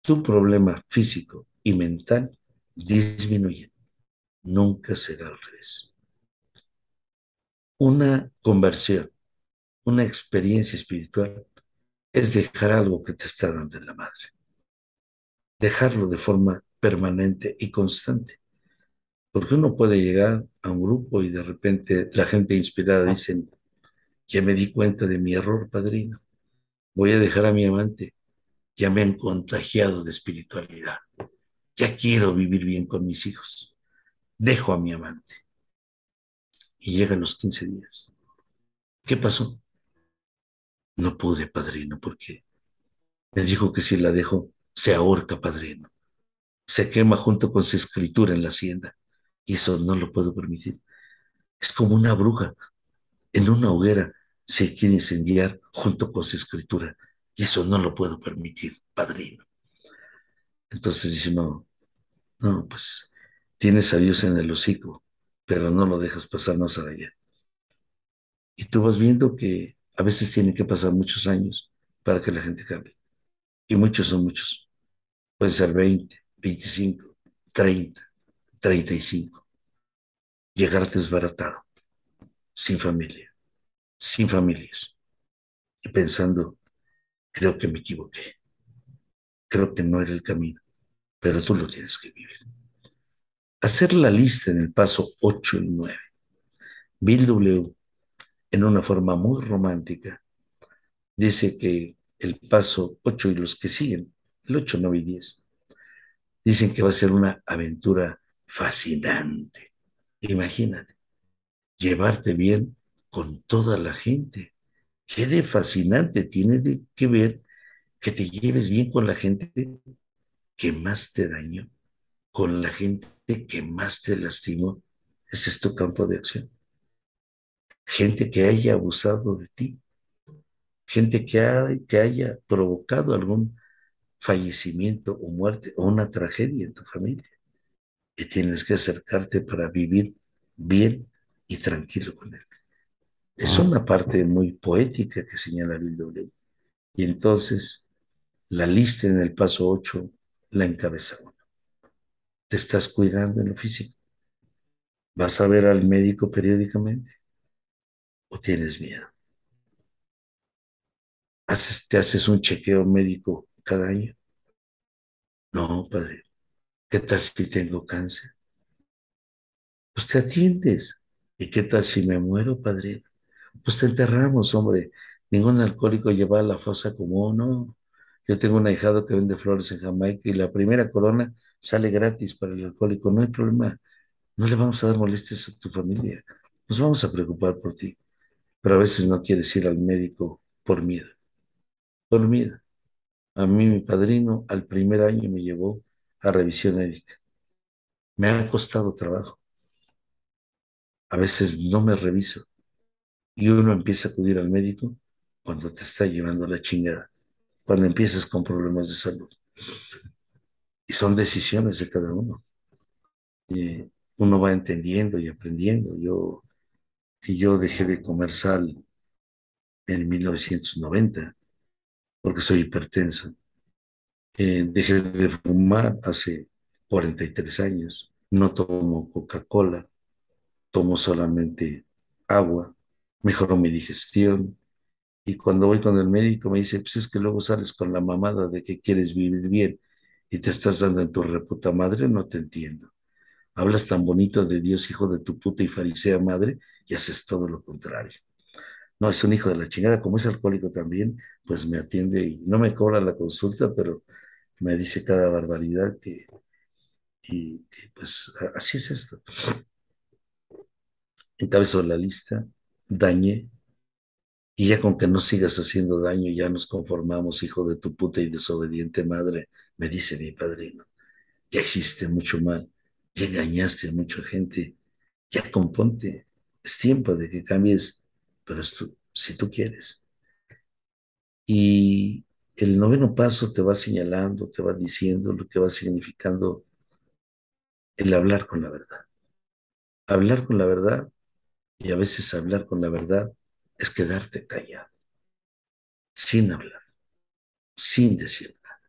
tu problema físico y mental disminuye. Nunca será al revés. Una conversión, una experiencia espiritual es dejar algo que te está dando en la madre dejarlo de forma permanente y constante. Porque uno puede llegar a un grupo y de repente la gente inspirada dice, ya me di cuenta de mi error, padrino, voy a dejar a mi amante, ya me han contagiado de espiritualidad, ya quiero vivir bien con mis hijos, dejo a mi amante. Y llegan los 15 días. ¿Qué pasó? No pude, padrino, porque me dijo que si la dejo, se ahorca, padrino. Se quema junto con su escritura en la hacienda. Y eso no lo puedo permitir. Es como una bruja. En una hoguera se quiere incendiar junto con su escritura. Y eso no lo puedo permitir, padrino. Entonces dice, no, no, pues tienes a Dios en el hocico, pero no lo dejas pasar más allá. Y tú vas viendo que a veces tienen que pasar muchos años para que la gente cambie. Y muchos son muchos. Pueden ser 20, 25, 30, 35. Llegar desbaratado, sin familia, sin familias. Y pensando, creo que me equivoqué. Creo que no era el camino, pero tú lo tienes que vivir. Hacer la lista en el paso 8 y 9. Bill W., en una forma muy romántica, dice que el paso 8 y los que siguen el 8, 9 y 10. Dicen que va a ser una aventura fascinante. Imagínate, llevarte bien con toda la gente. Qué de fascinante tiene de que ver que te lleves bien con la gente que más te dañó, con la gente que más te lastimó. Ese es tu campo de acción. Gente que haya abusado de ti, gente que, que haya provocado algún fallecimiento o muerte o una tragedia en tu familia. Y tienes que acercarte para vivir bien y tranquilo con él. Es una parte muy poética que señala Bill W. Y entonces la lista en el paso 8 la encabeza uno. Te estás cuidando en lo físico. ¿Vas a ver al médico periódicamente? ¿O tienes miedo? ¿Te haces un chequeo médico cada año? No, padre. ¿Qué tal si tengo cáncer? Pues te atiendes. ¿Y qué tal si me muero, padre? Pues te enterramos, hombre. Ningún alcohólico lleva a la fosa común, ¿no? Yo tengo un ahijado que vende flores en Jamaica y la primera corona sale gratis para el alcohólico. No hay problema. No le vamos a dar molestias a tu familia. Nos vamos a preocupar por ti. Pero a veces no quieres ir al médico por miedo. Por miedo. A mí mi padrino al primer año me llevó a revisión médica. Me ha costado trabajo. A veces no me reviso. Y uno empieza a acudir al médico cuando te está llevando la chingada, cuando empiezas con problemas de salud. Y son decisiones de cada uno. Uno va entendiendo y aprendiendo. Yo, yo dejé de comer sal en 1990 porque soy hipertenso. Eh, dejé de fumar hace 43 años. No tomo Coca-Cola, tomo solamente agua mejoró mi digestión. Y cuando voy con el médico me dice, pues es que luego sales con la mamada de que quieres vivir bien y te estás dando en tu reputa madre, no te entiendo. Hablas tan bonito de Dios, hijo de tu puta y farisea madre, y haces todo lo contrario. No, es un hijo de la chingada, como es alcohólico también, pues me atiende y no me cobra la consulta, pero me dice cada barbaridad que, y, pues así es esto. Encabezo la lista, dañé. Y ya con que no sigas haciendo daño, ya nos conformamos, hijo de tu puta y desobediente madre, me dice mi padrino. Ya hiciste mucho mal, ya engañaste a mucha gente, ya componte. Es tiempo de que cambies, pero es si tú quieres. Y el noveno paso te va señalando, te va diciendo lo que va significando el hablar con la verdad. Hablar con la verdad y a veces hablar con la verdad es quedarte callado, sin hablar, sin decir nada.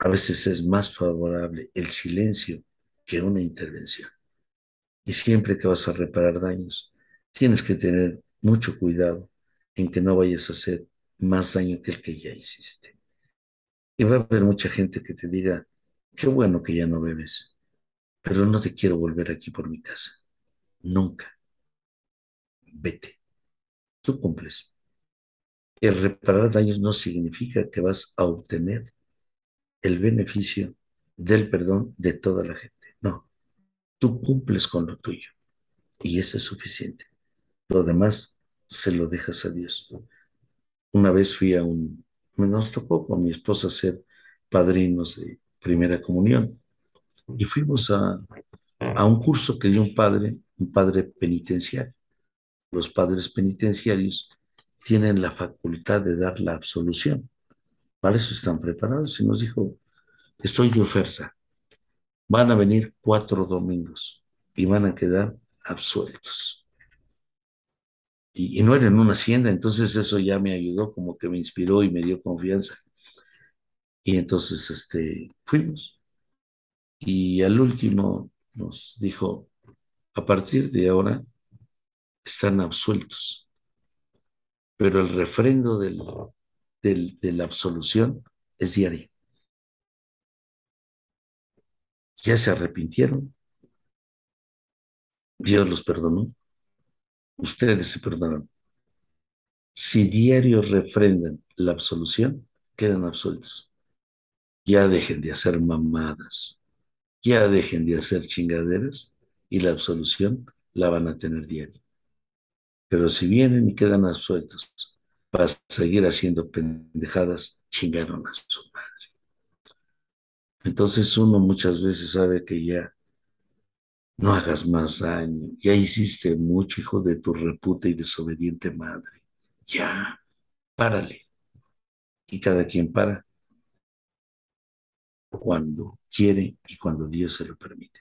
A veces es más favorable el silencio que una intervención. Y siempre que vas a reparar daños, tienes que tener mucho cuidado en que no vayas a hacer más daño que el que ya hiciste. Y va a haber mucha gente que te diga, qué bueno que ya no bebes, pero no te quiero volver aquí por mi casa. Nunca vete. Tú cumples. El reparar daños no significa que vas a obtener el beneficio del perdón de toda la gente. No, tú cumples con lo tuyo y eso es suficiente. Lo demás se lo dejas a Dios. Una vez fui a un, nos tocó con mi esposa ser padrinos de primera comunión y fuimos a, a un curso que dio un padre, un padre penitenciario los padres penitenciarios tienen la facultad de dar la absolución. Para eso están preparados. Y nos dijo, estoy de oferta. Van a venir cuatro domingos y van a quedar absueltos. Y, no era en una hacienda, entonces eso ya me ayudó, como que me inspiró y me dio confianza. Y entonces este, fuimos. Y al último nos dijo, a partir de ahora están absueltos. Pero el refrendo del, de la absolución es diario. Ya se arrepintieron. Dios los perdonó. Ustedes se perdonaron. Si diario refrendan la absolución, quedan absueltos. Ya dejen de hacer mamadas. Ya dejen de hacer chingaderas y la absolución la van a tener diario Pero si vienen y quedan absueltos para seguir haciendo pendejadas, chingaron a su madre. Entonces uno muchas veces sabe que ya no hagas más daño, ya hiciste mucho, hijo de tu reputa y desobediente madre. Ya, párale. Y cada quien para cuando quiere y cuando Dios se lo permite.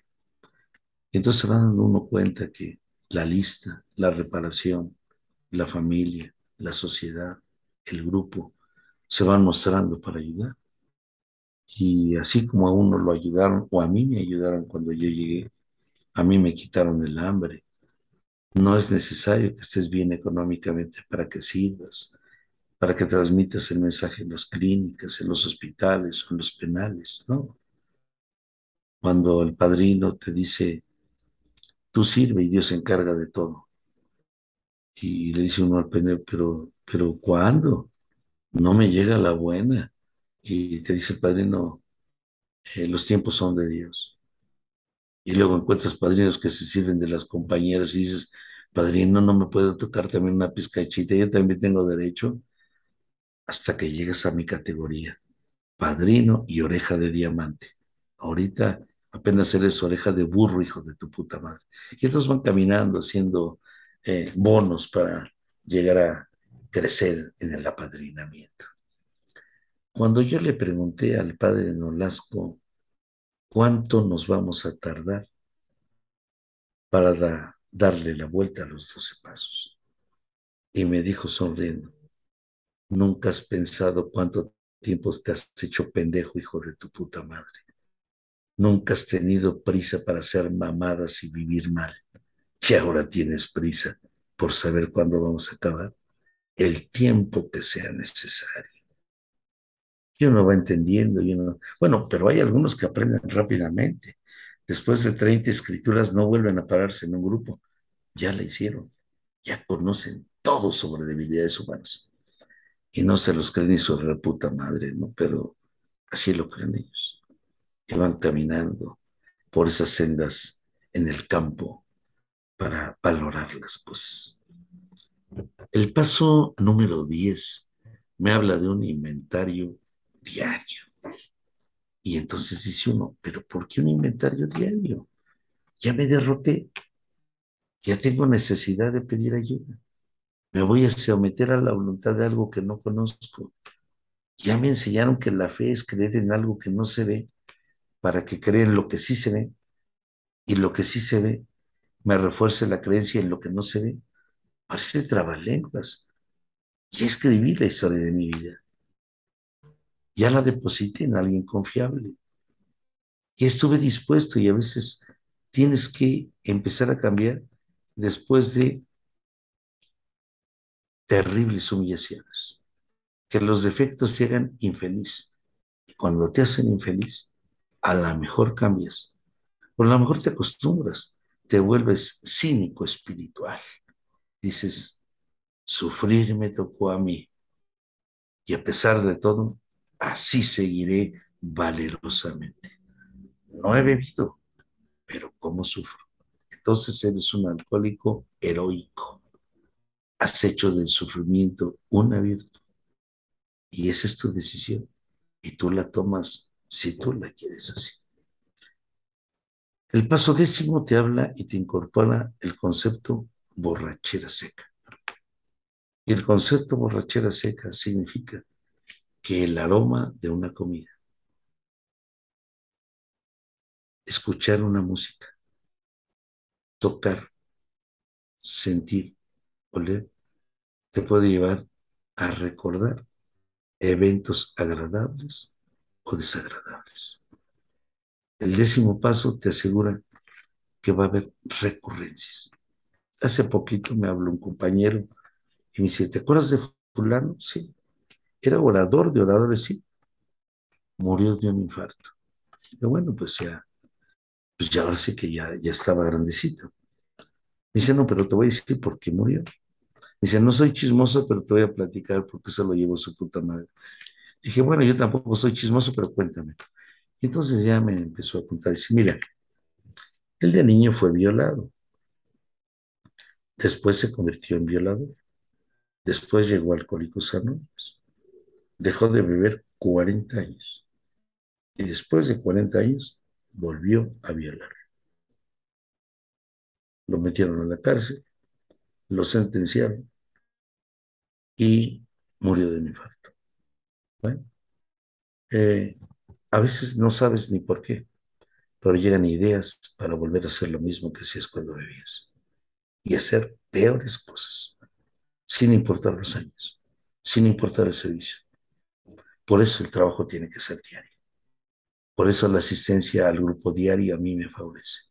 Entonces se va dando uno cuenta que la lista, la reparación, la familia, la sociedad, el grupo, se van mostrando para ayudar. Y así como a uno lo ayudaron, o a mí me ayudaron cuando yo llegué, a mí me quitaron el hambre. No es necesario que estés bien económicamente para que sirvas, para que transmitas el mensaje en las clínicas, en los hospitales o en los penales, ¿no? Cuando el padrino te dice, tú sirve y Dios se encarga de todo. Y le dice uno al penal, pero, pero ¿cuándo? No me llega la buena. Y te dice el padrino, eh, los tiempos son de Dios. Y luego encuentras padrinos que se sirven de las compañeras y dices, padrino, no me puedo tocar también una pizcachita, yo también tengo derecho hasta que llegues a mi categoría, padrino y oreja de diamante. Ahorita apenas eres oreja de burro, hijo de tu puta madre. Y estos van caminando haciendo eh, bonos para llegar a crecer en el apadrinamiento. Cuando yo le pregunté al padre Nolasco cuánto nos vamos a tardar para da, darle la vuelta a los doce pasos, y me dijo sonriendo, nunca has pensado cuánto tiempo te has hecho pendejo, hijo de tu puta madre. Nunca has tenido prisa para hacer mamadas y vivir mal. Que ahora tienes prisa por saber cuándo vamos a acabar. El tiempo que sea necesario. Y uno va entendiendo. Y uno... Bueno, pero hay algunos que aprenden rápidamente. Después de 30 escrituras no vuelven a pararse en un grupo. Ya la hicieron. Ya conocen todo sobre debilidades humanas. Y no se los creen ni su reputa madre, ¿no? Pero así lo creen ellos que van caminando por esas sendas en el campo para valorar las cosas. El paso número 10 me habla de un inventario diario. Y entonces dice uno, pero ¿por qué un inventario diario? Ya me derroté, ya tengo necesidad de pedir ayuda. Me voy a someter a la voluntad de algo que no conozco. Ya me enseñaron que la fe es creer en algo que no se ve para que creen lo que sí se ve y lo que sí se ve me refuerce la creencia en lo que no se ve. Parece trabalenguas. Ya escribí la historia de mi vida. Ya la deposité en alguien confiable. Y estuve dispuesto y a veces tienes que empezar a cambiar después de terribles humillaciones. Que los defectos te hagan infeliz. Y cuando te hacen infeliz, a lo mejor cambias, o a lo mejor te acostumbras, te vuelves cínico espiritual. Dices, sufrir me tocó a mí, y a pesar de todo, así seguiré valerosamente. No he bebido, pero ¿cómo sufro? Entonces eres un alcohólico heroico. Has hecho del sufrimiento una virtud. Y esa es tu decisión. Y tú la tomas si tú la quieres así. El paso décimo te habla y te incorpora el concepto borrachera seca. Y el concepto borrachera seca significa que el aroma de una comida, escuchar una música, tocar, sentir, oler, te puede llevar a recordar eventos agradables o desagradables. El décimo paso te asegura que va a haber recurrencias. Hace poquito me habló un compañero y me dice, ¿te acuerdas de fulano? Sí. Era orador de oradores, sí. Murió de un infarto. Y bueno, pues ya, pues ya ahora sí que ya, ya estaba grandecito. Me dice, no, pero te voy a decir por qué murió. Me dice, no soy chismoso, pero te voy a platicar porque se lo llevó su puta madre. Dije, bueno, yo tampoco soy chismoso, pero cuéntame. Y entonces ya me empezó a contar. Dice, mira, el de niño fue violado. Después se convirtió en violador. Después llegó a Alcohólicos Anónimos. Dejó de beber 40 años. Y después de 40 años volvió a violar. Lo metieron en la cárcel, lo sentenciaron y murió de un infarto. Eh, a veces no sabes ni por qué, pero llegan ideas para volver a hacer lo mismo que hacías cuando bebías y hacer peores cosas, sin importar los años, sin importar el servicio. Por eso el trabajo tiene que ser diario. Por eso la asistencia al grupo diario a mí me favorece.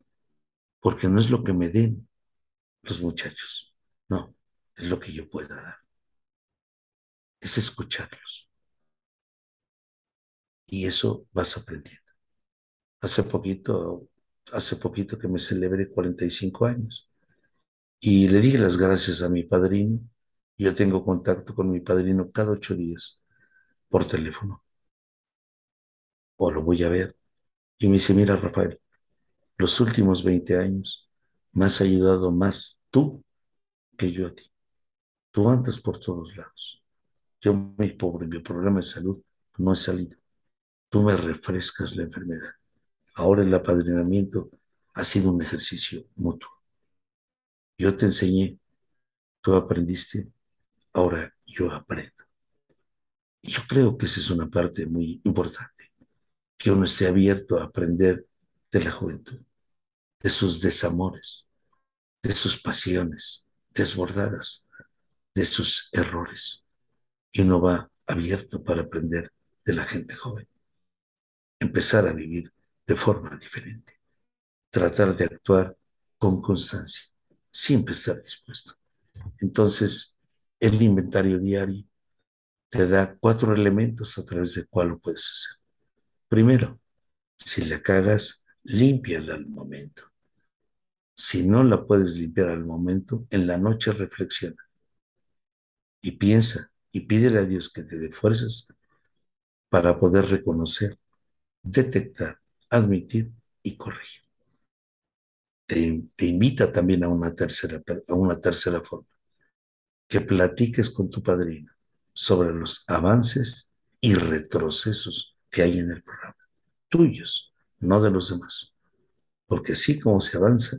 Porque no es lo que me den los muchachos, no, es lo que yo pueda dar. Es escucharlos. Y eso vas aprendiendo. Hace poquito, hace poquito que me celebré 45 años y le dije las gracias a mi padrino. Yo tengo contacto con mi padrino cada ocho días por teléfono. O lo voy a ver. Y me dice, mira, Rafael, los últimos 20 años me has ayudado más tú que yo a ti. Tú andas por todos lados. Yo, mi pobre, mi problema de salud no he salido. Tú me refrescas la enfermedad. Ahora el apadrinamiento ha sido un ejercicio mutuo. Yo te enseñé, tú aprendiste, ahora yo aprendo. Yo creo que esa es una parte muy importante, que uno esté abierto a aprender de la juventud, de sus desamores, de sus pasiones desbordadas, de sus errores. Y uno va abierto para aprender de la gente joven. Empezar a vivir de forma diferente. Tratar de actuar con constancia siempre estar dispuesto. Entonces, el inventario diario te da cuatro elementos a través de cuál lo puedes hacer. Primero, si la cagas, límpiala al momento. Si no la puedes limpiar al momento, en la noche reflexiona y piensa y pídele a Dios que te dé fuerzas para poder reconocer, detectar, admitir y corregir te, invita también a una, tercera, a una tercera forma, que platiques con tu padrino sobre los avances y retrocesos que hay en el programa, tuyos, no de los demás. Porque así como se avanza,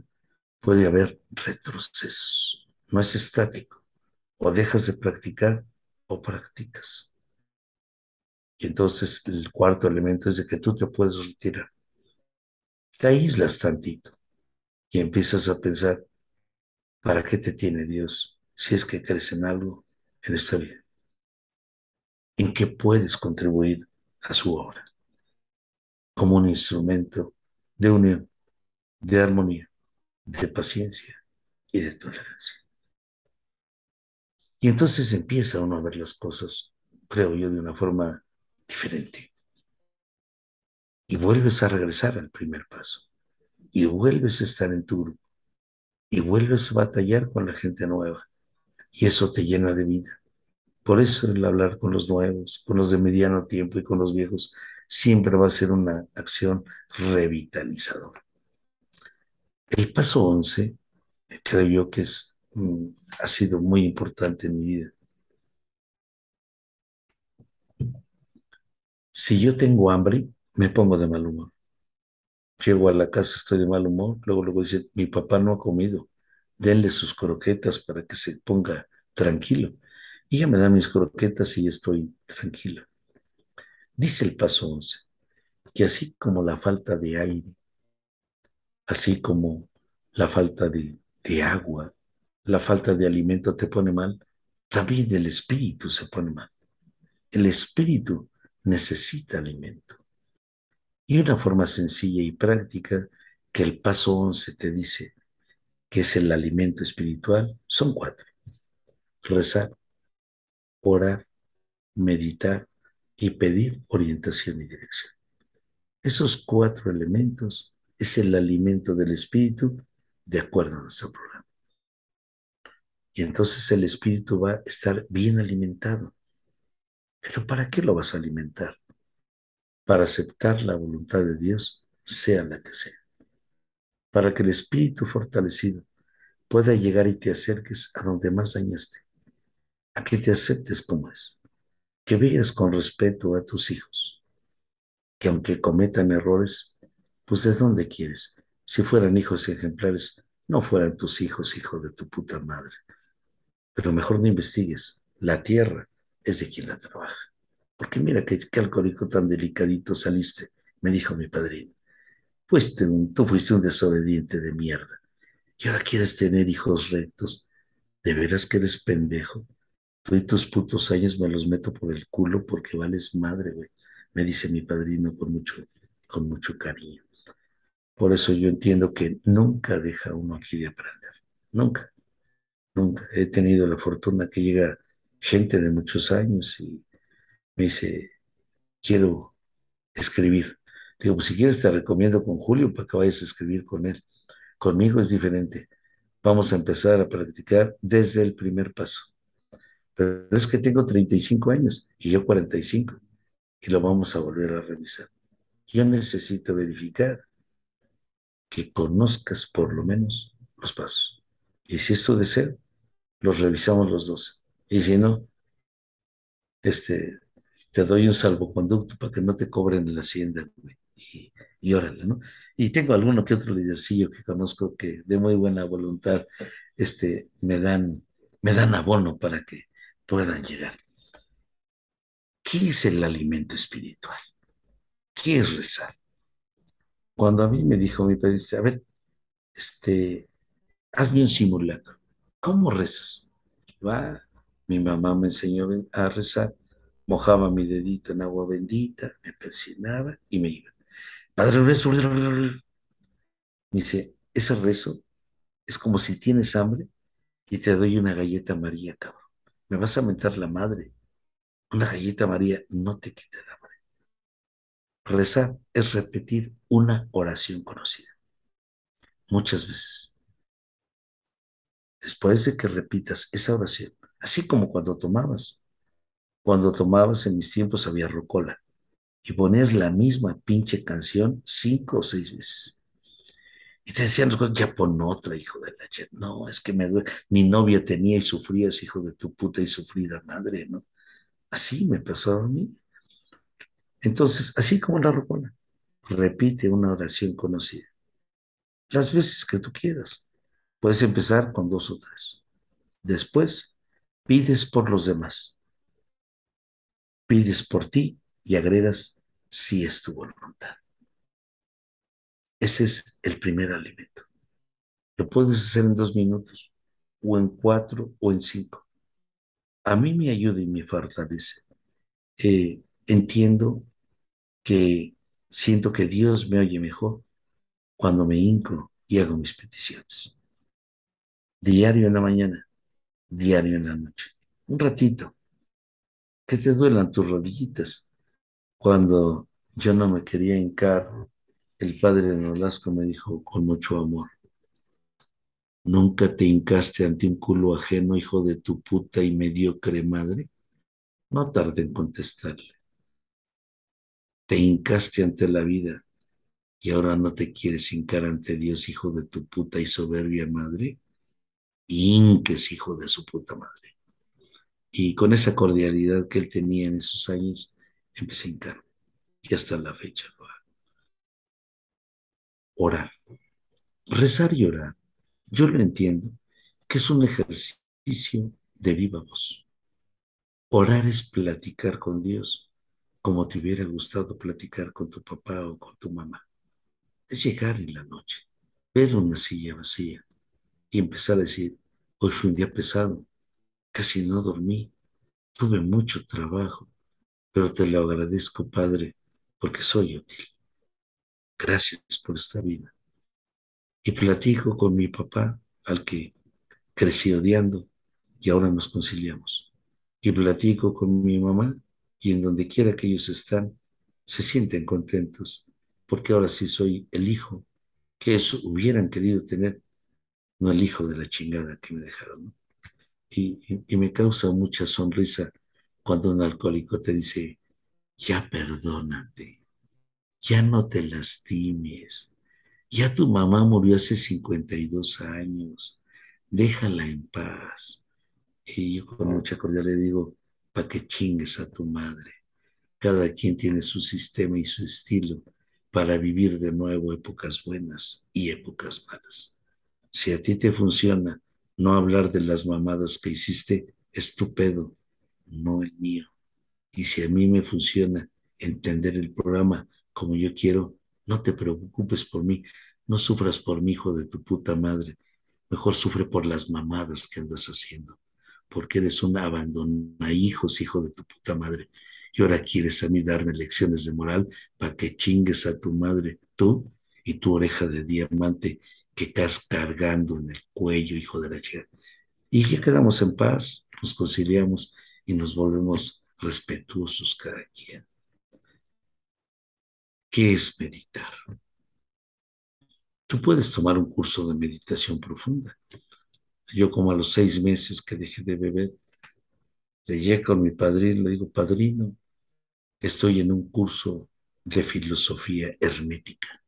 puede haber retrocesos. No es estático. O dejas de practicar o practicas. Y entonces el cuarto elemento es de que tú te puedes retirar. Te aíslas tantito y empiezas a pensar, ¿para qué te tiene Dios si es que crees en algo en esta vida? ¿En qué puedes contribuir a su obra? Como un instrumento de unión, de armonía, de paciencia y de tolerancia. Y entonces empieza uno a ver las cosas, creo yo, de una forma diferente. Y vuelves a regresar al primer paso y vuelves a estar en tu grupo y vuelves a batallar con la gente nueva y eso te llena de vida. Por eso el hablar con los nuevos, con los de mediano tiempo y con los viejos, siempre va a ser una acción revitalizadora. El paso 11, creo yo que es, mm, ha sido muy importante en mi vida. Si yo tengo hambre, me pongo de mal humor. Llego a la casa, estoy de mal humor, luego luego dice, mi papá no ha comido, denle sus croquetas para que se ponga tranquilo. Y ella me da mis croquetas y estoy tranquilo. Dice el paso 11, que así como la falta de aire, así como la falta de, de agua, la falta de alimento te pone mal, también el espíritu se pone mal. El espíritu necesita alimento. Y una forma sencilla y práctica que el paso 11 te dice que es el alimento espiritual son cuatro. Rezar, orar, meditar y pedir orientación y dirección. Esos cuatro elementos es el alimento del espíritu de acuerdo a nuestro programa. Y entonces el espíritu va a estar bien alimentado. Pero ¿para qué lo vas a alimentar? para aceptar la voluntad de Dios, sea la que sea, para que el espíritu fortalecido pueda llegar y te acerques a donde más dañaste, a que te aceptes como es, que veas con respeto a tus hijos, que aunque cometan errores, pues de dónde quieres. Si fueran hijos ejemplares, no fueran tus hijos, hijo de tu puta madre. Pero mejor no investigues. La tierra es de quien la trabaja. Porque mira qué, alcohólico tan delicadito saliste, me dijo mi padrino. Un, tú fuiste un desobediente de mierda. Y ahora quieres tener hijos rectos. ¿De veras que eres pendejo? Y tus putos años me los meto por el culo porque vales madre, güey. Me dice mi padrino con mucho, con mucho cariño. Por eso yo entiendo que nunca deja uno aquí de aprender. Nunca. Nunca. He tenido la fortuna que llega gente de muchos años y me dice, quiero escribir. Digo, pues si quieres te recomiendo con Julio para que vayas a escribir con él. Conmigo es diferente. Vamos a empezar a practicar desde el primer paso. Pero es que tengo 35 años y yo 45 y lo vamos a volver a revisar. Yo necesito verificar que conozcas por lo menos los pasos. Y si esto de ser, los revisamos los dos. Y si no, este, te doy un salvoconducto para que no te cobren la hacienda. Y, y órale, ¿no? Y tengo alguno que otro lidercillo que conozco que de muy buena voluntad este, me, dan, me dan abono para que puedan llegar. ¿Qué es el alimento espiritual? ¿Qué es rezar? Cuando a mí me dijo mi padre, a ver, este, hazme un simulacro. ¿Cómo rezas? Va, mi mamá me enseñó a rezar, mojaba mi dedito en agua bendita, me persinaba y me iba. Padre rezo, me dice, ese rezo es como si tienes hambre y te doy una galleta María, cabrón. Me vas a mentar la madre. Una galleta María no te quita el hambre. Rezar es repetir una oración conocida. Muchas veces. Después de que repitas esa oración, así como cuando tomabas. Cuando tomabas en mis tiempos había rocola y ponías la misma pinche canción cinco o seis veces. Y te decían, ya pon otra, hijo de la ch No, es que me duele. Mi novia tenía y sufrías, hijo de tu puta y sufrida madre, ¿no? Así me pasó a mí. Entonces, así como la rocola, repite una oración conocida. Las veces que tú quieras. Puedes empezar con dos o tres. Después, pides por los demás. Pides por ti y agregas si es tu voluntad. Ese es el primer alimento. Lo puedes hacer en dos minutos, o en cuatro, o en cinco. A mí me ayuda y me fortalece. Eh, entiendo que siento que Dios me oye mejor cuando me hinco y hago mis peticiones. Diario en la mañana, diario en la noche. Un ratito. Que te duelan tus rodillitas, cuando yo no me quería hincar, el padre Nolasco me dijo con mucho amor, ¿nunca te hincaste ante un culo ajeno, hijo de tu puta y mediocre madre? No tarde en contestarle. Te hincaste ante la vida y ahora no te quieres hincar ante Dios, hijo de tu puta y soberbia madre. Hinques, hijo de su puta madre. Y con esa cordialidad que él tenía en esos años, empecé a hincar. Y hasta la fecha. Orar. Rezar y orar. Yo lo entiendo, que es un ejercicio de viva voz. Orar es platicar con Dios como te hubiera gustado platicar con tu papá o con tu mamá. Es llegar en la noche, ver una silla vacía y empezar a decir, hoy fue un día pesado, casi no dormí, tuve mucho trabajo, pero te lo agradezco, Padre, porque soy útil. Gracias por esta vida. Y platico con mi papá, al que crecí odiando, y ahora nos conciliamos. Y platico con mi mamá, y en donde quiera que ellos están, se sienten contentos, porque ahora sí soy el hijo que eso hubieran querido tener, no el hijo de la chingada que me dejaron. Y, y, y me causa mucha sonrisa cuando un alcohólico te dice, ya perdónate, ya no te lastimes, ya tu mamá murió hace 52 años, déjala en paz. Y yo con mucha cordialidad le digo, para que chingues a tu madre. Cada quien tiene su sistema y su estilo para vivir de nuevo épocas buenas y épocas malas. Si a ti te funciona no hablar de las mamadas que hiciste, estupendo, no el mío. Y si a mí me funciona entender el programa como yo quiero, no te preocupes por mí, no sufras por mi hijo de tu puta madre, mejor sufre por las mamadas que andas haciendo, porque eres un abandona hijos, hijo de tu puta madre. Y ahora quieres a mí darme lecciones de moral para que chingues a tu madre, tú y tu oreja de diamante que estás cargando en el cuello, hijo de la chica. Y ya quedamos en paz, nos conciliamos y nos volvemos respetuosos cada quien. ¿Qué es meditar? Tú puedes tomar un curso de meditación profunda. Yo como a los seis meses que dejé de beber, le llegué con mi padrino, le digo, padrino, estoy en un curso de filosofía hermética.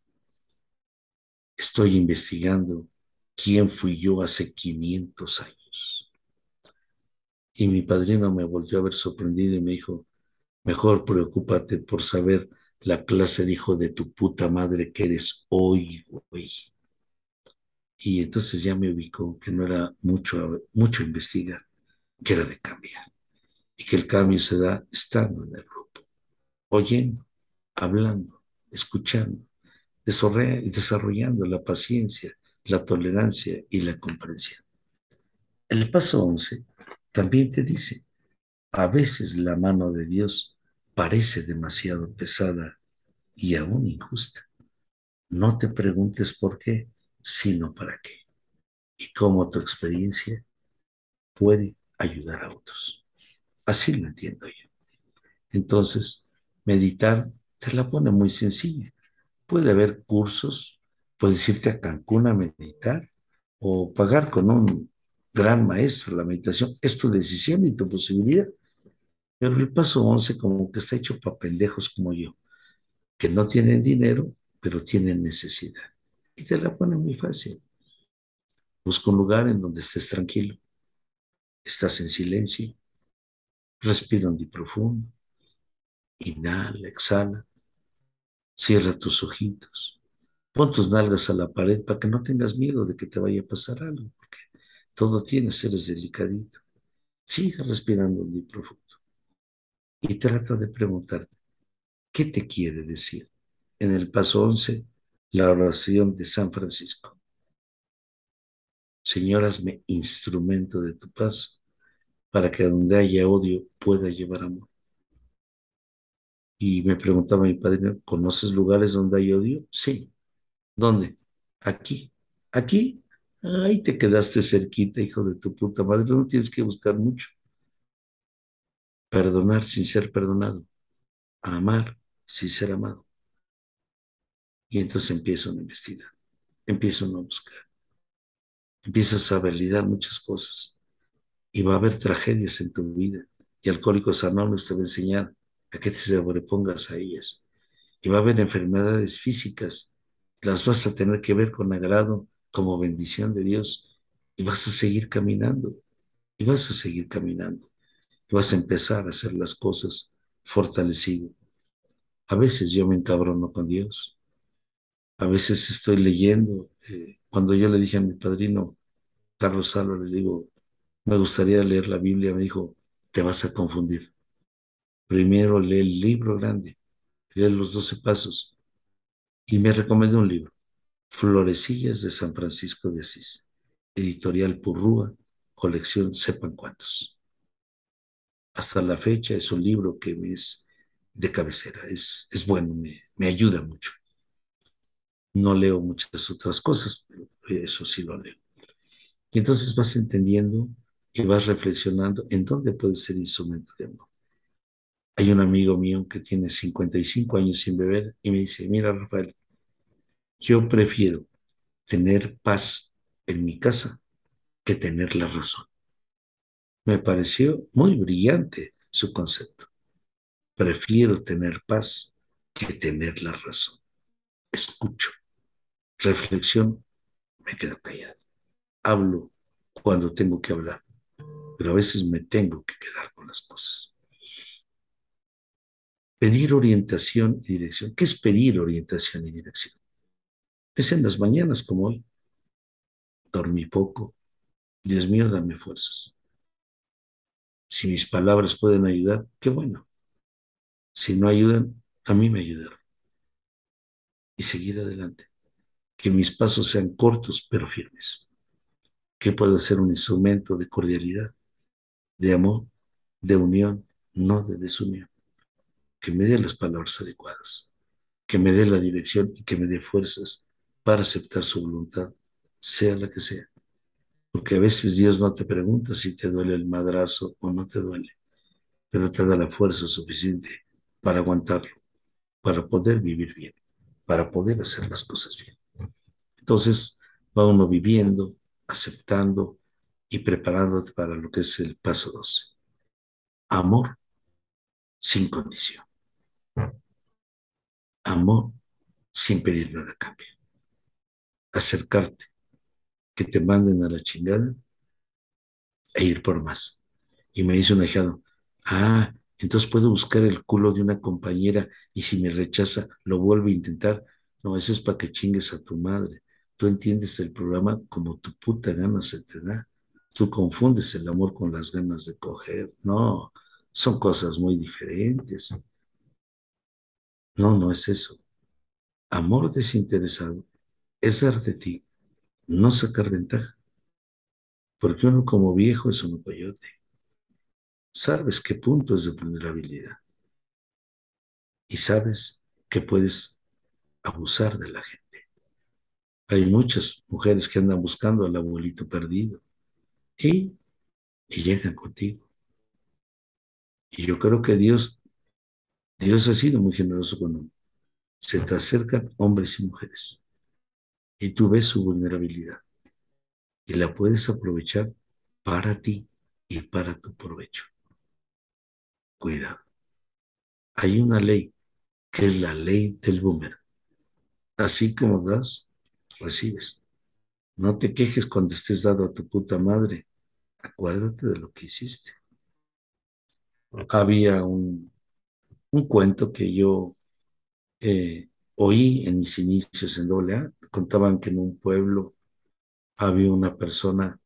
Estoy investigando quién fui yo hace 500 años. Y mi padrino me volvió a ver sorprendido y me dijo, mejor preocúpate por saber la clase de hijo de tu puta madre que eres hoy, güey. Y entonces ya me ubicó que no era mucho, mucho investigar, que era de cambiar. Y que el cambio se da estando en el grupo, oyendo, hablando, escuchando, desarrollando la paciencia, la tolerancia y la comprensión. El paso 11 también te dice, a veces la mano de Dios parece demasiado pesada y aún injusta. No te preguntes por qué, sino para qué. Y cómo tu experiencia puede ayudar a otros. Así lo entiendo yo. Entonces, meditar te la pone muy sencilla. Puede haber cursos, puedes irte a Cancún a meditar o pagar con un gran maestro la meditación. Es tu decisión y tu posibilidad. Pero el paso 11 como que está hecho para pendejos como yo, que no tienen dinero, pero tienen necesidad. Y te la pone muy fácil. Busca un lugar en donde estés tranquilo, estás en silencio, respira y profundo, inhala, exhala, cierra tus ojitos, pon tus nalgas a la pared para que no tengas miedo de que te vaya a pasar algo, porque todo tiene seres delicadito. Siga respirando y profundo y trata de preguntarte, ¿qué te quiere decir? En el paso 11, la oración de San Francisco. Señor, hazme instrumento de tu paz para que donde haya odio pueda llevar amor. Y me preguntaba mi padre, ¿conoces lugares donde hay odio? Sí. ¿Dónde? Aquí. ¿Aquí? Ahí te quedaste cerquita, hijo de tu puta madre. No tienes que buscar mucho perdonar sin ser perdonado, amar sin ser amado. Y entonces empiezo a investigar, empiezo a buscar, empiezas a validar muchas cosas y va a haber tragedias en tu vida. Y Alcohólicos Anónimos te va a enseñar a que te sobrepongas a ellas. Y va a haber enfermedades físicas, las vas a tener que ver con agrado como bendición de Dios y vas a seguir caminando y vas a seguir caminando vas a empezar a hacer las cosas fortalecido. A veces yo me encabrono con Dios. A veces estoy leyendo. Eh, cuando yo le dije a mi padrino, Carlos Álvarez, le digo, me gustaría leer la Biblia, me dijo, te vas a confundir. Primero lee el libro grande, lee los doce pasos. Y me recomendó un libro, Florecillas de San Francisco de Asís, editorial Purrúa, colección Sepan Cuántos hasta la fecha es un libro que me es de cabecera, es, es bueno, me, me ayuda mucho. No leo muchas otras cosas, pero eso sí lo leo. Y entonces vas entendiendo y vas reflexionando en dónde puede ser instrumento de amor. Hay un amigo mío que tiene 55 años sin beber y me dice, mira Rafael, yo prefiero tener paz en mi casa que tener la razón. Me pareció muy brillante su concepto. Prefiero tener paz que tener la razón. Escucho, reflexión, me quedo callado. Hablo cuando tengo que hablar, pero a veces me tengo que quedar con las cosas. Pedir orientación y dirección. ¿Qué es pedir orientación y dirección? Es en las mañanas como hoy. Dormí poco. Dios mío, dame fuerzas. Si mis palabras pueden ayudar, qué bueno. Si no ayudan, a mí me ayudaron. Y seguir adelante. Que mis pasos sean cortos pero firmes. Que pueda ser un instrumento de cordialidad, de amor, de unión, no de desunión que me dé las palabras adecuadas, que me dé la dirección y que me dé fuerzas para aceptar su voluntad, sea la que sea. Porque a veces Dios no te pregunta si te duele el madrazo o no te duele, pero te da la fuerza suficiente para aguantarlo, para poder vivir bien, para poder hacer las cosas bien. Entonces va uno viviendo, aceptando y preparándote para lo que es el paso 12. Amor sin condición amor sin pedir nada a cambio. Acercarte, que te manden a la chingada e ir por más. Y me dice un ahijado, ah, entonces puedo buscar el culo de una compañera y si me rechaza, lo vuelve a intentar. No, eso es para que chingues a tu madre. Tú entiendes el programa como tu puta gana se te da. Tú confundes el amor con las ganas de coger. No, son cosas muy diferentes. No, no es eso. Amor desinteresado es dar de ti, no sacar ventaja. Porque uno como viejo es un coyote. Sabes qué punto es de vulnerabilidad. Y sabes que puedes abusar de la gente. Hay muchas mujeres que andan buscando al abuelito perdido y, y llegan contigo. Y yo creo que Dios Dios ha sido muy generoso con uno. Se te acercan hombres y mujeres y tú ves su vulnerabilidad y la puedes aprovechar para ti y para tu provecho. Cuidado. Hay una ley que es la ley del boomer. Así como das, recibes. No te quejes cuando estés dado a tu puta madre. Acuérdate de lo que hiciste. Había un un cuento que yo eh, oí en mis inicios en AA. Contaban que en un pueblo había una persona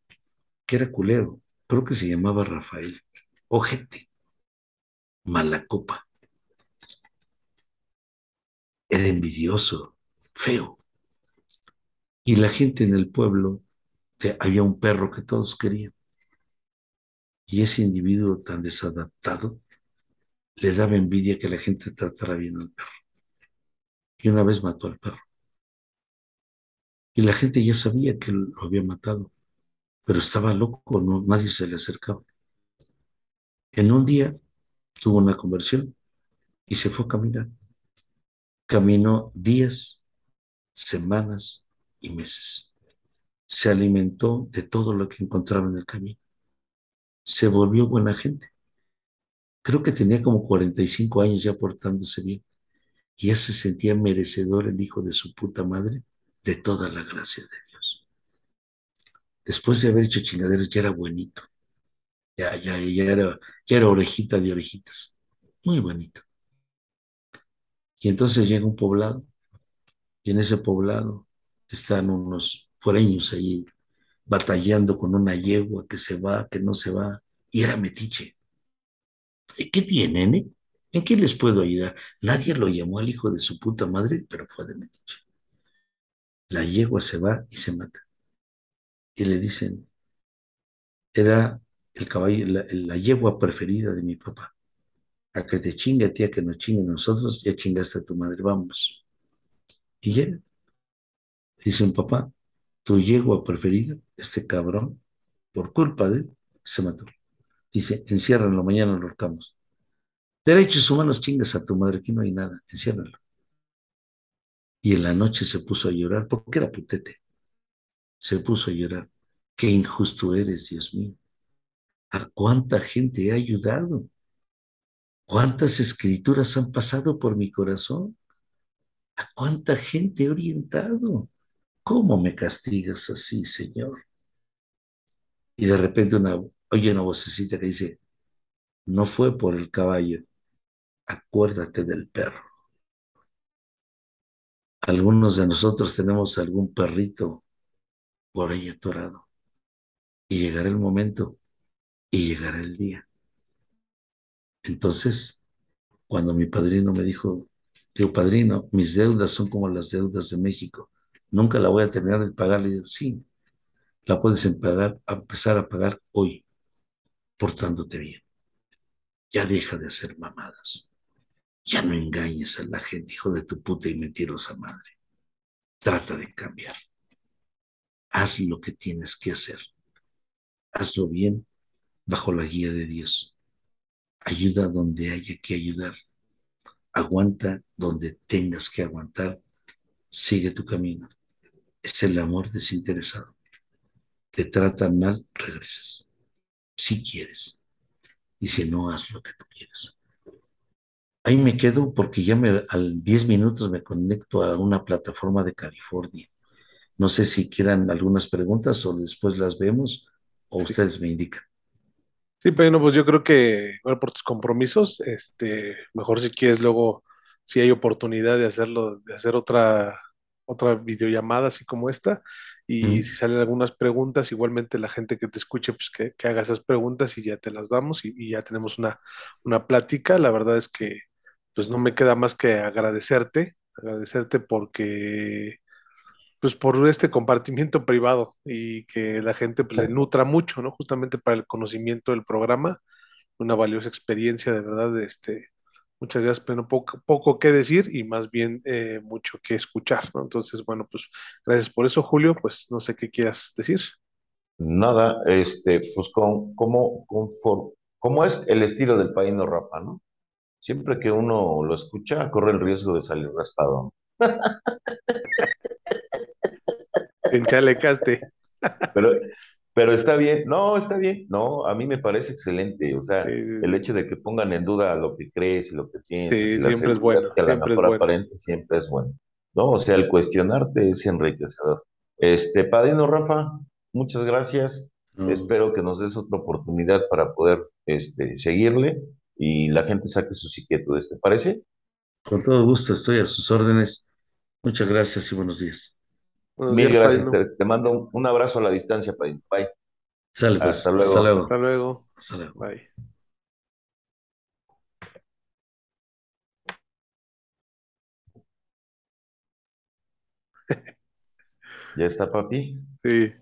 que era culero, creo que se llamaba Rafael, ojete, malacopa. Era envidioso, feo. Y la gente en el pueblo, había un perro que todos querían. Y ese individuo tan desadaptado le daba envidia que la gente tratara bien al perro. Y una vez mató al perro. Y la gente ya sabía que lo había matado, pero estaba loco, no, nadie se le acercaba. En un día tuvo una conversión y se fue a caminar. Caminó días, semanas y meses. Se alimentó de todo lo que encontraba en el camino. Se volvió buena gente creo que tenía como 45 años ya portándose bien, y ya se sentía merecedor el hijo de su puta madre de toda la gracia de Dios. Después de haber hecho chingaderas, ya era buenito, ya, ya, ya, era, ya era orejita de orejitas, muy bonito. Y entonces llega un poblado, y en ese poblado están unos foreños ahí batallando con una yegua que se va, que no se va, y era metiche. ¿Qué tienen? Eh? ¿En qué les puedo ayudar? Nadie lo llamó al hijo de su puta madre, pero fue de Medici. La yegua se va y se mata. Y le dicen, era el caballo, la, yegua preferida de mi papá. A que te chingue a ti, a que nos chingue nosotros, ya chingaste a tu madre, vamos. Y ya. Dicen, papá, tu yegua preferida, este cabrón, por culpa de él, se mató. Dice, enciérranlo, mañana lo ahorcamos. Derechos humanos, chingas a tu madre, aquí no hay nada, enciérralo. Y en la noche se puso a llorar, porque era putete. Se puso a llorar. Qué injusto eres, Dios mío. ¿A cuánta gente he ayudado? ¿Cuántas escrituras han pasado por mi corazón? ¿A cuánta gente he orientado? ¿Cómo me castigas así, Señor? y de repente una, oye una vocecita que dice, no fue por el caballo, acuérdate del perro. Algunos de nosotros tenemos algún perrito por ahí atorado. Y llegará el momento y llegará el día. Entonces, cuando mi padrino me dijo, digo, padrino, mis deudas son como las deudas de México. Nunca la voy a terminar de pagar. Le digo, sí, la puedes empezar a pagar hoy, portándote bien. Ya deja de hacer mamadas. Ya no engañes a la gente, hijo de tu puta y mentirosa madre. Trata de cambiar. Haz lo que tienes que hacer. Hazlo bien bajo la guía de Dios. Ayuda donde haya que ayudar. Aguanta donde tengas que aguantar. Sigue tu camino. Es el amor desinteresado. Te tratan mal, regresas. Si quieres. Y si no, haz lo que tú quieres. Ahí me quedo porque ya me, al 10 minutos me conecto a una plataforma de California. No sé si quieran algunas preguntas o después las vemos o ustedes me indican. Sí, pero pues yo creo que, bueno, por tus compromisos, este, mejor si quieres luego, si hay oportunidad de hacerlo, de hacer otra, otra videollamada así como esta, y Mm, si salen algunas preguntas, igualmente la gente que te escuche, pues que, que haga esas preguntas y ya te las damos y, y ya tenemos una, una plática. La verdad es que, pues no me queda más que agradecerte, agradecerte porque pues por este compartimiento privado y que la gente pues, le nutra mucho, ¿no? Justamente para el conocimiento del programa, una valiosa experiencia, de verdad, este, muchas gracias, pero poco, poco que decir y más bien eh, mucho que escuchar, ¿no? Entonces, bueno, pues gracias por eso, Julio, pues no sé qué quieras decir. Nada, este, pues con, como, confor- como es el estilo del paíno Rafa, ¿no? Siempre que uno lo escucha, corre el riesgo de salir raspado. Te enchalecaste. Pero, pero está bien, no, está bien, no, a mí me parece excelente, o sea, el Sí, hecho de que pongan en duda lo que crees y lo que piensas sí, la siempre es bueno, que a lo siempre es mejor bueno. aparente siempre es bueno, ¿no? O sea, el cuestionarte es enriquecedor. Este, Padrino Rafa, muchas gracias, espero que nos des otra oportunidad para poder, este, seguirle y la gente saque sus inquietudes, ¿te parece? con todo gusto estoy a sus órdenes. Muchas gracias y buenos días. Buenos Mil días, gracias, te, te mando un, un abrazo a la distancia, Padrino. Bye, Sale hasta pues, hasta luego. Hasta luego. luego. Hasta luego. Bye. ¿Ya está, papi? Sí.